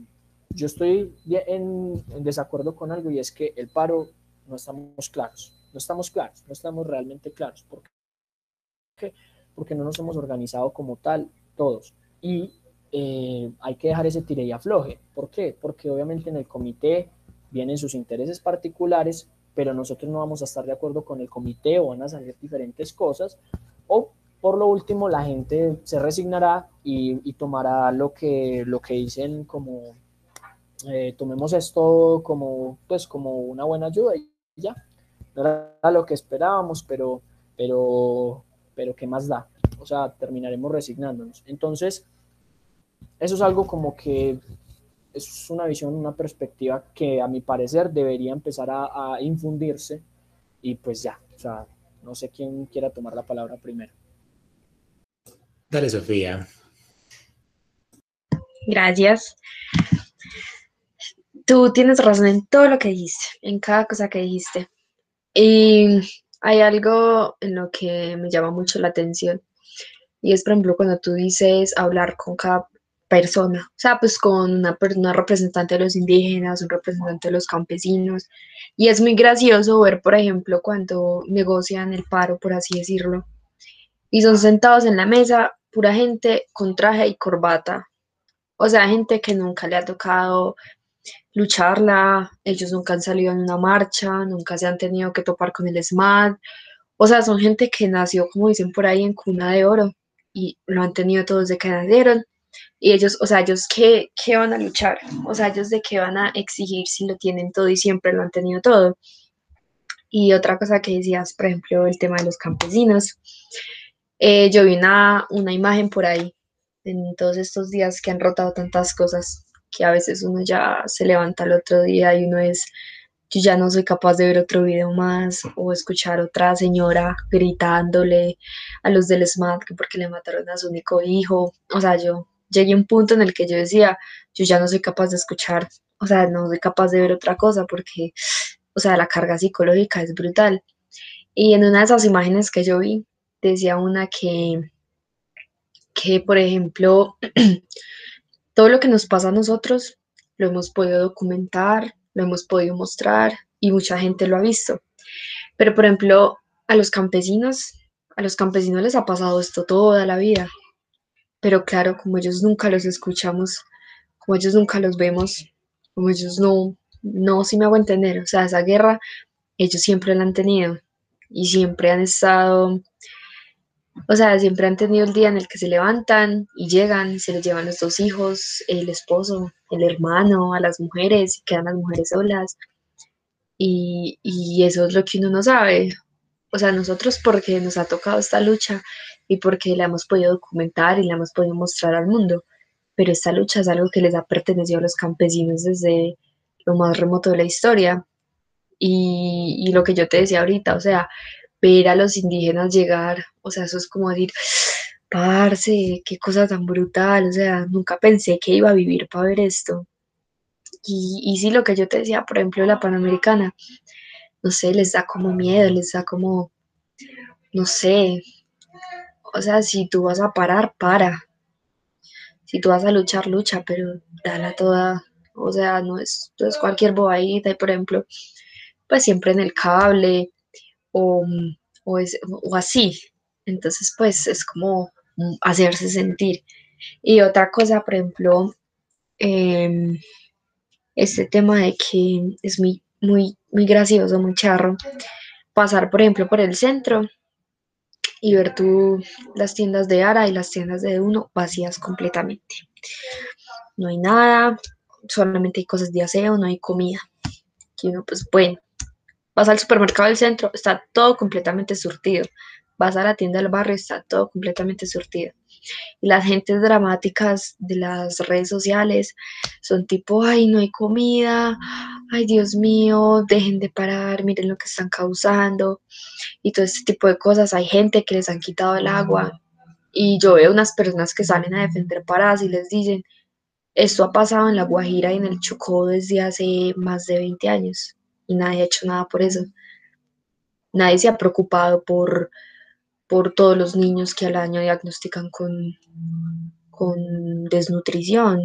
yo estoy en, en, desacuerdo con algo y es que el paro no estamos claros, no estamos claros, no estamos realmente claros. ¿Por qué? Porque no nos hemos organizado como tal todos. Y eh, hay que dejar ese tire y afloje. ¿Por qué? Porque obviamente en el comité vienen sus intereses particulares, pero nosotros no vamos a estar de acuerdo con el comité o van a salir diferentes cosas. O por lo último, la gente se resignará y, tomará lo que, lo que dicen como, eh, tomemos esto como, pues, como una buena ayuda y ya. No era lo que esperábamos, pero, pero, pero ¿qué más da? O sea, terminaremos resignándonos. Entonces, eso es algo como que es una visión, una perspectiva que a mi parecer debería empezar a, infundirse y pues ya, o sea, no sé quién quiera tomar la palabra primero. Dale, Sofía. Gracias. Tú tienes razón en todo lo que dijiste, en cada cosa que dijiste. Y hay algo en lo que me llama mucho la atención. Y es, por ejemplo, cuando tú dices hablar con cada persona, o sea, pues con una, una representante de los indígenas, un representante de los campesinos. Y es muy gracioso ver, por ejemplo, cuando negocian el paro, por así decirlo, y son sentados en la mesa pura gente con traje y corbata. O sea, gente que nunca le ha tocado lucharla, ellos nunca han salido en una marcha, nunca se han tenido que topar con el SMAD. O sea, son gente que nació, como dicen por ahí, en cuna de oro y lo han tenido todos de que nacieron y ellos, o sea, ellos qué, qué van a luchar, o sea, ellos de qué van a exigir si lo tienen todo y siempre lo han tenido todo. Y otra cosa que decías, por ejemplo, el tema de los campesinos. Eh, yo vi una, una imagen por ahí en todos estos días que han rotado tantas cosas que a veces uno ya se levanta el otro día y uno es, yo ya no soy capaz de ver otro video más o escuchar otra señora gritándole a los del SMAT que porque le mataron a su único hijo. O sea, yo llegué a un punto en el que yo decía, yo ya no soy capaz de escuchar, o sea, no soy capaz de ver otra cosa porque, o sea, la carga psicológica es brutal. Y en una de esas imágenes que yo vi, decía una que, que por ejemplo, todo lo que nos pasa a nosotros lo hemos podido documentar, lo hemos podido mostrar y mucha gente lo ha visto. Pero, por ejemplo, a los campesinos, a los campesinos les ha pasado esto toda la vida pero claro, como ellos nunca los escuchamos, como ellos nunca los vemos, como ellos no, no, si me hago entender, o sea, esa guerra ellos siempre la han tenido y siempre han estado, o sea, siempre han tenido el día en el que se levantan y llegan, se les llevan los dos hijos, el esposo, el hermano, a las mujeres, y quedan las mujeres solas. Y, y eso es lo que uno no sabe. O sea, nosotros porque nos ha tocado esta lucha, y porque la hemos podido documentar y la hemos podido mostrar al mundo. Pero esta lucha es algo que les ha pertenecido a los campesinos desde lo más remoto de la historia. Y, y lo que yo te decía ahorita, o sea, ver a los indígenas llegar, o sea, eso es como decir, parce, qué cosa tan brutal, o sea, nunca pensé que iba a vivir para ver esto. Y, y sí, lo que yo te decía, por ejemplo, la Panamericana, no sé, les da como miedo, les da como, no sé, o sea, si tú vas a parar, para. Si tú vas a luchar, lucha, pero dala toda. O sea, no es, cualquier bobadita. Y por ejemplo, pues siempre en el cable o, o, así. Entonces, pues es como hacerse sentir. Y otra cosa, por ejemplo, em, este tema de que es muy, muy, muy gracioso, muy charro, pasar, por ejemplo, por el centro y ver tú las tiendas de Ara y las tiendas de Uno vacías completamente. No hay nada, solamente hay cosas de aseo, no hay comida. Y uno, pues bueno, vas al supermercado del centro, está todo completamente surtido. Vas a la tienda del barrio, está todo completamente surtido. Y las gentes dramáticas de las redes sociales son tipo, ay, no hay comida, ay, Dios mío, dejen de parar, miren lo que están causando y todo este tipo de cosas. Hay gente que les han quitado el agua y yo veo unas personas que salen a defender paradas y les dicen, esto ha pasado en La Guajira y en el Chocó desde hace más de 20 años y nadie ha hecho nada por eso. Nadie se ha preocupado por, por todos los niños que al año diagnostican con, con desnutrición.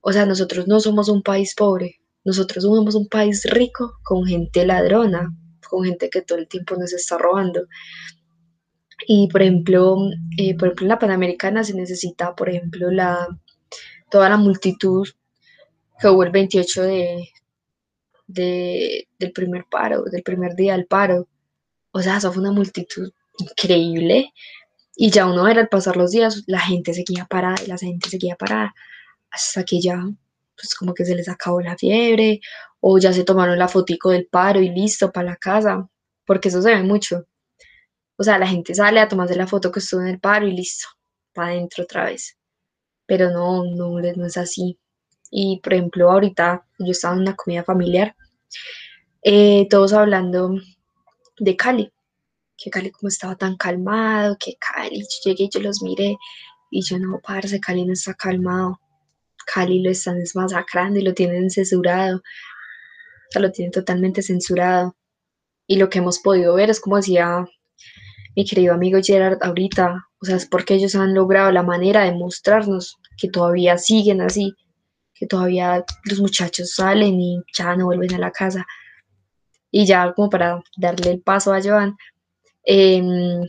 O sea, nosotros no somos un país pobre, nosotros somos un país rico con gente ladrona, con gente que todo el tiempo nos está robando. Y por ejemplo, eh, por ejemplo en la Panamericana se necesita, por ejemplo, la, toda la multitud que hubo el 28 de, del primer paro, del primer día del paro. O sea, eso fue una multitud increíble. Y ya uno era al pasar los días, la gente seguía parada y la gente seguía parada hasta que ya, pues como que se les acabó la fiebre o ya se tomaron la fotico del paro y listo para la casa, porque eso se ve mucho. O sea, la gente sale a tomarse la foto que estuvo en el paro y listo, para adentro otra vez. Pero no, no, no es así. Y por ejemplo, ahorita yo estaba en una comida familiar, eh, todos hablando de Cali, que Cali como estaba tan calmado, que Cali, yo llegué y yo los miré y yo no, parce, Cali no está calmado, Cali lo están masacrando y lo tienen censurado, o sea, lo tienen totalmente censurado. Y lo que hemos podido ver es como decía mi querido amigo Gerard ahorita, o sea, es porque ellos han logrado la manera de mostrarnos que todavía siguen así, que todavía los muchachos salen y ya no vuelven a la casa. Y ya como para darle el paso a Joan, em,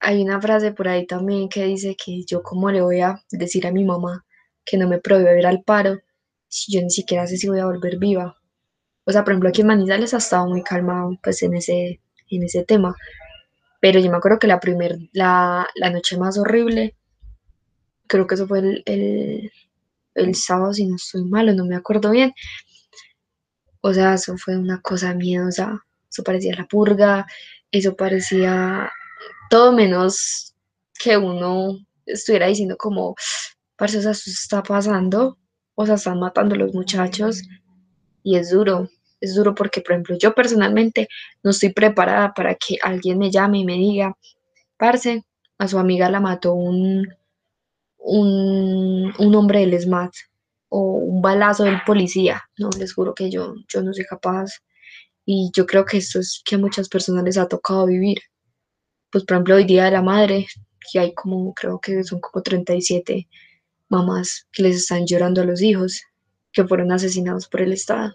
hay una frase por ahí también que dice que yo como le voy a decir a mi mamá que no me prohíbe ir al paro si yo ni siquiera sé si voy a volver viva. O sea, por ejemplo, aquí en Manizales ha estado muy calmado pues en ese, en ese tema. Pero yo me acuerdo que la, primer, la, la noche más horrible, creo que eso fue el sábado, si no estoy malo, no me acuerdo bien. O sea, eso fue una cosa miedosa. Eso parecía la purga, eso parecía todo menos que uno estuviera diciendo como, parce, o sea, eso está pasando, o sea, están matando a los muchachos y es duro, es duro porque, por ejemplo, yo personalmente no estoy preparada para que alguien me llame y me diga, parce, a su amiga la mató un, un, hombre del SMAT o un balazo del policía. No, les juro que yo, yo no soy capaz. Y yo creo que esto es que a muchas personas les ha tocado vivir. Pues, por ejemplo, hoy Día de la Madre, que hay como, creo que son como 37 mamás que les están llorando a los hijos que fueron asesinados por el Estado.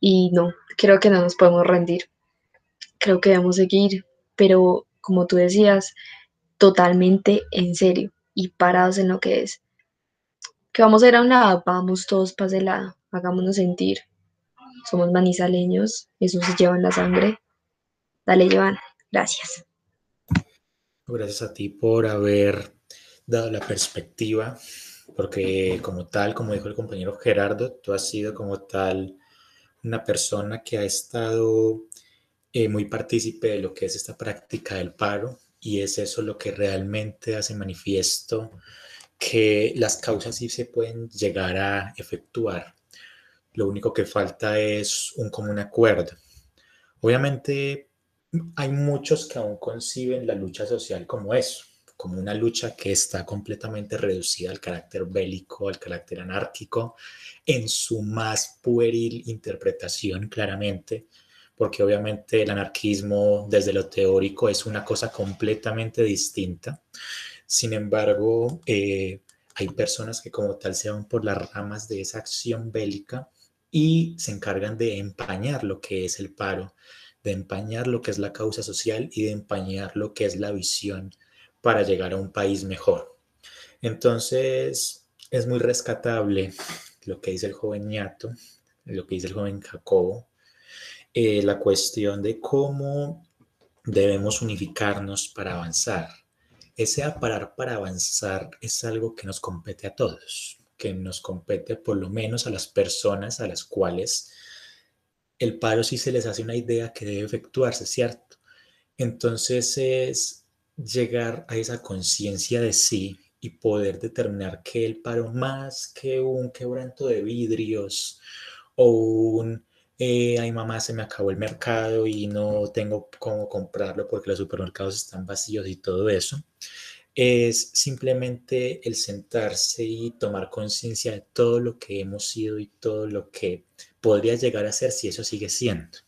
Y no, creo que no nos podemos rendir. Creo que debemos seguir, pero como tú decías, totalmente en serio y parados en lo que es. Que vamos a ir a un lado, vamos todos para ese lado, hagámonos sentir. Somos manizaleños, eso se lleva la sangre. Dale, Joan, gracias. Gracias a ti por haber dado la perspectiva, porque como tal, como dijo el compañero Gerardo, tú has sido como tal una persona que ha estado eh, muy partícipe de lo que es esta práctica del paro, y es eso lo que realmente hace manifiesto que las causas sí se pueden llegar a efectuar. Lo único que falta es un común acuerdo. Obviamente hay muchos que aún conciben la lucha social como eso, como una lucha que está completamente reducida al carácter bélico, al carácter anárquico, en su más pueril interpretación claramente, porque obviamente el anarquismo desde lo teórico es una cosa completamente distinta. Sin embargo, eh, hay personas que como tal se van por las ramas de esa acción bélica y se encargan de empañar lo que es el paro, de empañar lo que es la causa social y de empañar lo que es la visión para llegar a un país mejor. Entonces, es muy rescatable lo que dice el joven ñato, lo que dice el joven Jacobo, eh, la cuestión de cómo debemos unificarnos para avanzar. Ese aparar para avanzar es algo que nos compete a todos, que nos compete por lo menos a las personas a las cuales el paro sí se les hace una idea que debe efectuarse, ¿cierto? Entonces es llegar a esa conciencia de sí y poder determinar que el paro más que un quebranto de vidrios o un eh, ay mamá, se me acabó el mercado y no tengo cómo comprarlo porque los supermercados están vacíos y todo eso, es simplemente el sentarse y tomar conciencia de todo lo que hemos sido y todo lo que podría llegar a ser si eso sigue siendo.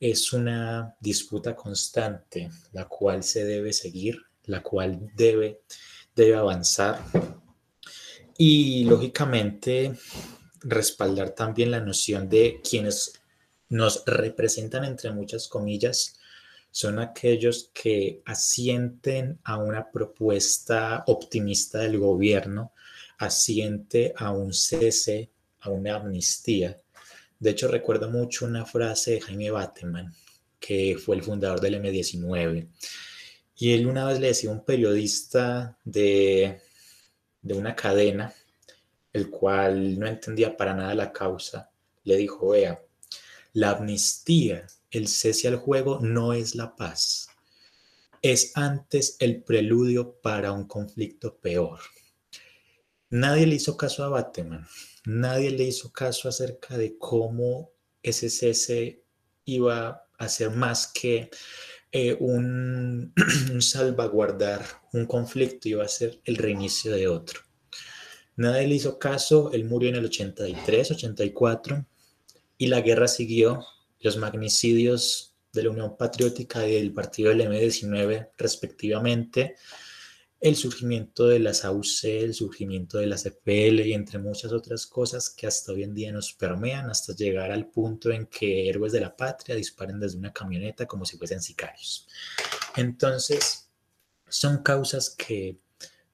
Es una disputa constante, la cual se debe seguir, la cual debe, debe avanzar. Y lógicamente respaldar también la noción de quienes nos representan, entre muchas comillas, son aquellos que asienten a una propuesta optimista del gobierno, asiente a un cese, a una amnistía. De hecho, recuerdo mucho una frase de Jaime Bateman, que fue el fundador del M19. Y él una vez le decía a un periodista de, de una cadena, el cual no entendía para nada la causa, le dijo, vea, la amnistía el cese al juego no es la paz. Es antes el preludio para un conflicto peor. Nadie le hizo caso a Bateman. Nadie le hizo caso acerca de cómo ese cese iba a ser más que eh, un, un, salvaguardar un conflicto, iba a ser el reinicio de otro. Nadie le hizo caso, él murió en el 83, 84 y la guerra siguió los magnicidios de la Unión Patriótica y del partido del M19 respectivamente, el surgimiento de las AUC, el surgimiento de la CPL y entre muchas otras cosas que hasta hoy en día nos permean hasta llegar al punto en que héroes de la patria disparen desde una camioneta como si fuesen sicarios. Entonces, son causas que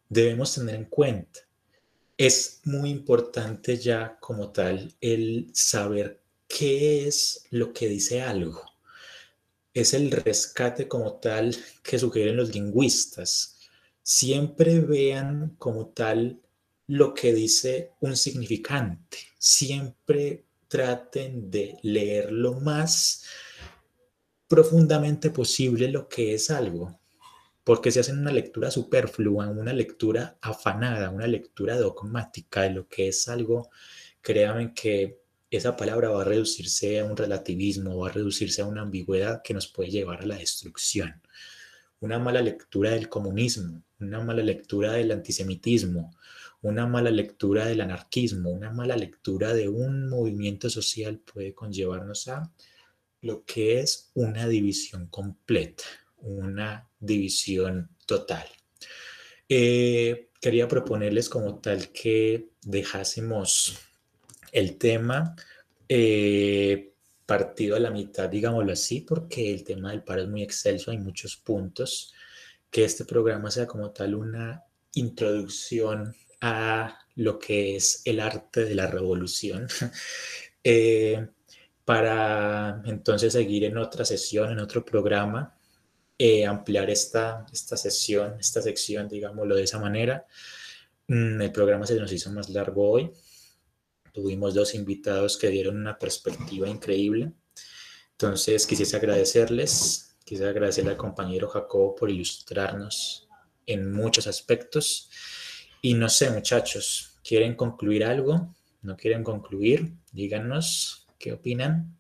debemos tener en cuenta. Es muy importante ya como tal el saber ¿qué es lo que dice algo? Es el rescate como tal que sugieren los lingüistas. Siempre vean como tal lo que dice un significante. Siempre traten de leer lo más profundamente posible lo que es algo. Porque si hacen una lectura superflua, una lectura afanada, una lectura dogmática de lo que es algo, créanme que esa palabra va a reducirse a un relativismo, va a reducirse a una ambigüedad que nos puede llevar a la destrucción. Una mala lectura del comunismo, una mala lectura del antisemitismo, una mala lectura del anarquismo, una mala lectura de un movimiento social puede conllevarnos a lo que es una división completa, una división total. Eh, quería proponerles como tal que dejásemos el tema eh, partido a la mitad, digámoslo así, porque el tema del paro es muy excelso, hay muchos puntos, que este programa sea como tal una introducción a lo que es el arte de la revolución, eh, para entonces seguir en otra sesión, en otro programa, eh, ampliar esta, esta sesión, esta sección, digámoslo de esa manera. Mm, el programa se nos hizo más largo hoy, Tuvimos dos invitados que dieron una perspectiva increíble. Entonces, quisiese agradecerles, quisiera agradecerle al compañero Jacobo por ilustrarnos en muchos aspectos. Y no sé, muchachos, ¿quieren concluir algo? ¿No quieren concluir? Díganos qué opinan.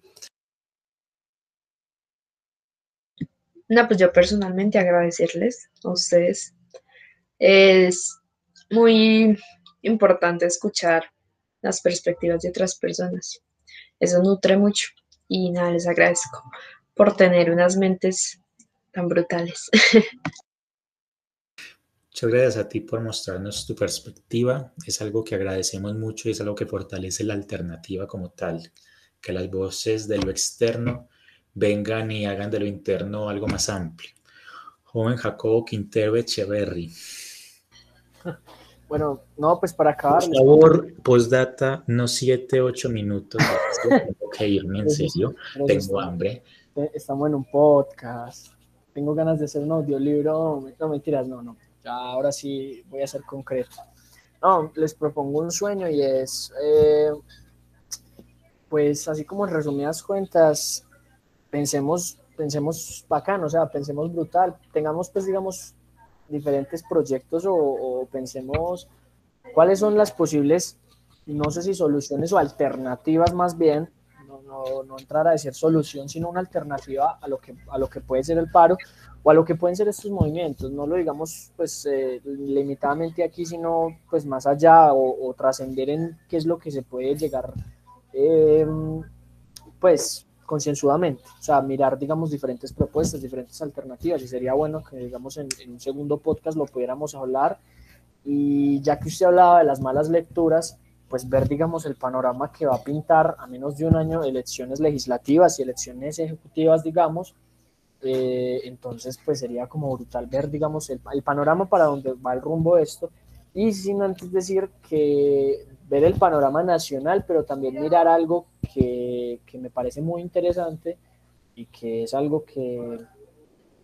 No, pues yo personalmente agradecerles a ustedes. Es muy importante escuchar las perspectivas de otras personas. Eso nutre mucho y nada, les agradezco por tener unas mentes tan brutales. Muchas gracias a ti por mostrarnos tu perspectiva. Es algo que agradecemos mucho y es algo que fortalece la alternativa como tal. Que las voces de lo externo vengan y hagan de lo interno algo más amplio. Joven Jacobo Quintero Echeverry. Bueno, no, pues para acabar. Por favor, postdata, no siete, ocho minutos. Tengo que irme, en serio. Tengo hambre. Eh, estamos en un podcast. Tengo ganas de hacer un audiolibro. No, mentiras, no, no. Ya ahora sí voy a ser concreto. No, les propongo un sueño y es, eh, pues así como en resumidas cuentas, pensemos pensemos o sea, pensemos brutal, tengamos pues digamos diferentes proyectos o, pensemos cuáles son las posibles, no sé si soluciones o alternativas más bien, no, no, no, entrar a decir solución, sino una alternativa a lo, que, a lo que puede ser el paro o a lo que pueden ser estos movimientos. No lo digamos pues eh, limitadamente aquí, sino pues más allá o, trascender en qué es lo que se puede llegar eh, pues concienzudamente, o sea, mirar, digamos, diferentes propuestas, diferentes alternativas, y sería bueno que, digamos, en, un segundo podcast lo pudiéramos hablar, y ya que usted hablaba de las malas lecturas, pues ver, digamos, el panorama que va a pintar a menos de un año elecciones legislativas y elecciones ejecutivas, digamos, eh, entonces, pues sería como brutal ver, digamos, el, el panorama para dónde va el rumbo de esto, y sin antes decir que ver el panorama nacional, pero también mirar algo que, que, me parece muy interesante y que es algo que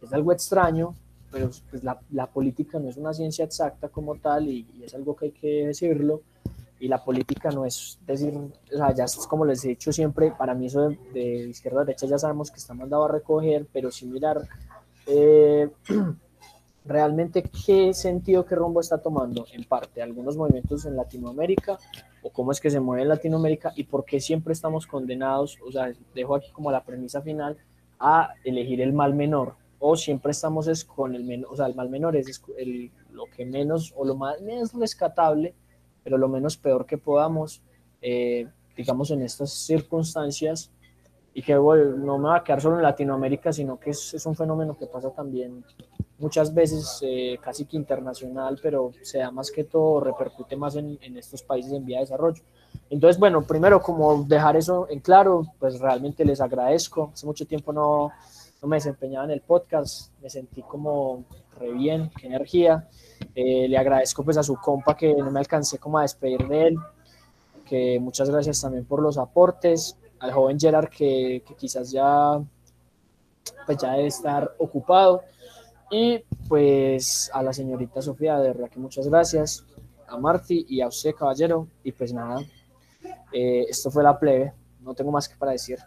es algo extraño, pero pues la, la, política no es una ciencia exacta como tal y, es algo que hay que decirlo. Y la política no es decir, o sea, ya es como les he dicho siempre, para mí eso de, izquierda a derecha ya sabemos que está mandado a recoger, pero sin mirar eh, realmente qué sentido, qué rumbo está tomando en parte algunos movimientos en Latinoamérica o cómo es que se mueve en Latinoamérica y por qué siempre estamos condenados, o sea, dejo aquí como la premisa final, a elegir el mal menor o siempre estamos es con el menor, o sea, el mal menor es el, lo que menos o lo más menos rescatable, pero lo menos peor que podamos, eh, digamos, en estas circunstancias y que no me va a quedar solo en Latinoamérica, sino que es, es un fenómeno que pasa también muchas veces eh, casi que internacional, pero se da más que todo, repercute más en, en, estos países en vía de desarrollo. Entonces, bueno, primero como dejar eso en claro, pues realmente les agradezco. Hace mucho tiempo no, no me desempeñaba en el podcast, me sentí como re bien, qué energía. Eh, le agradezco pues a su compa que no me alcancé como a despedir de él, que muchas gracias también por los aportes, al joven Gerard que, que quizás ya pues ya debe estar ocupado y pues a la señorita Sofía, de verdad que muchas gracias, a Marti y a usted, caballero. Y pues nada, eh, esto fue la plebe, no tengo más que para decir.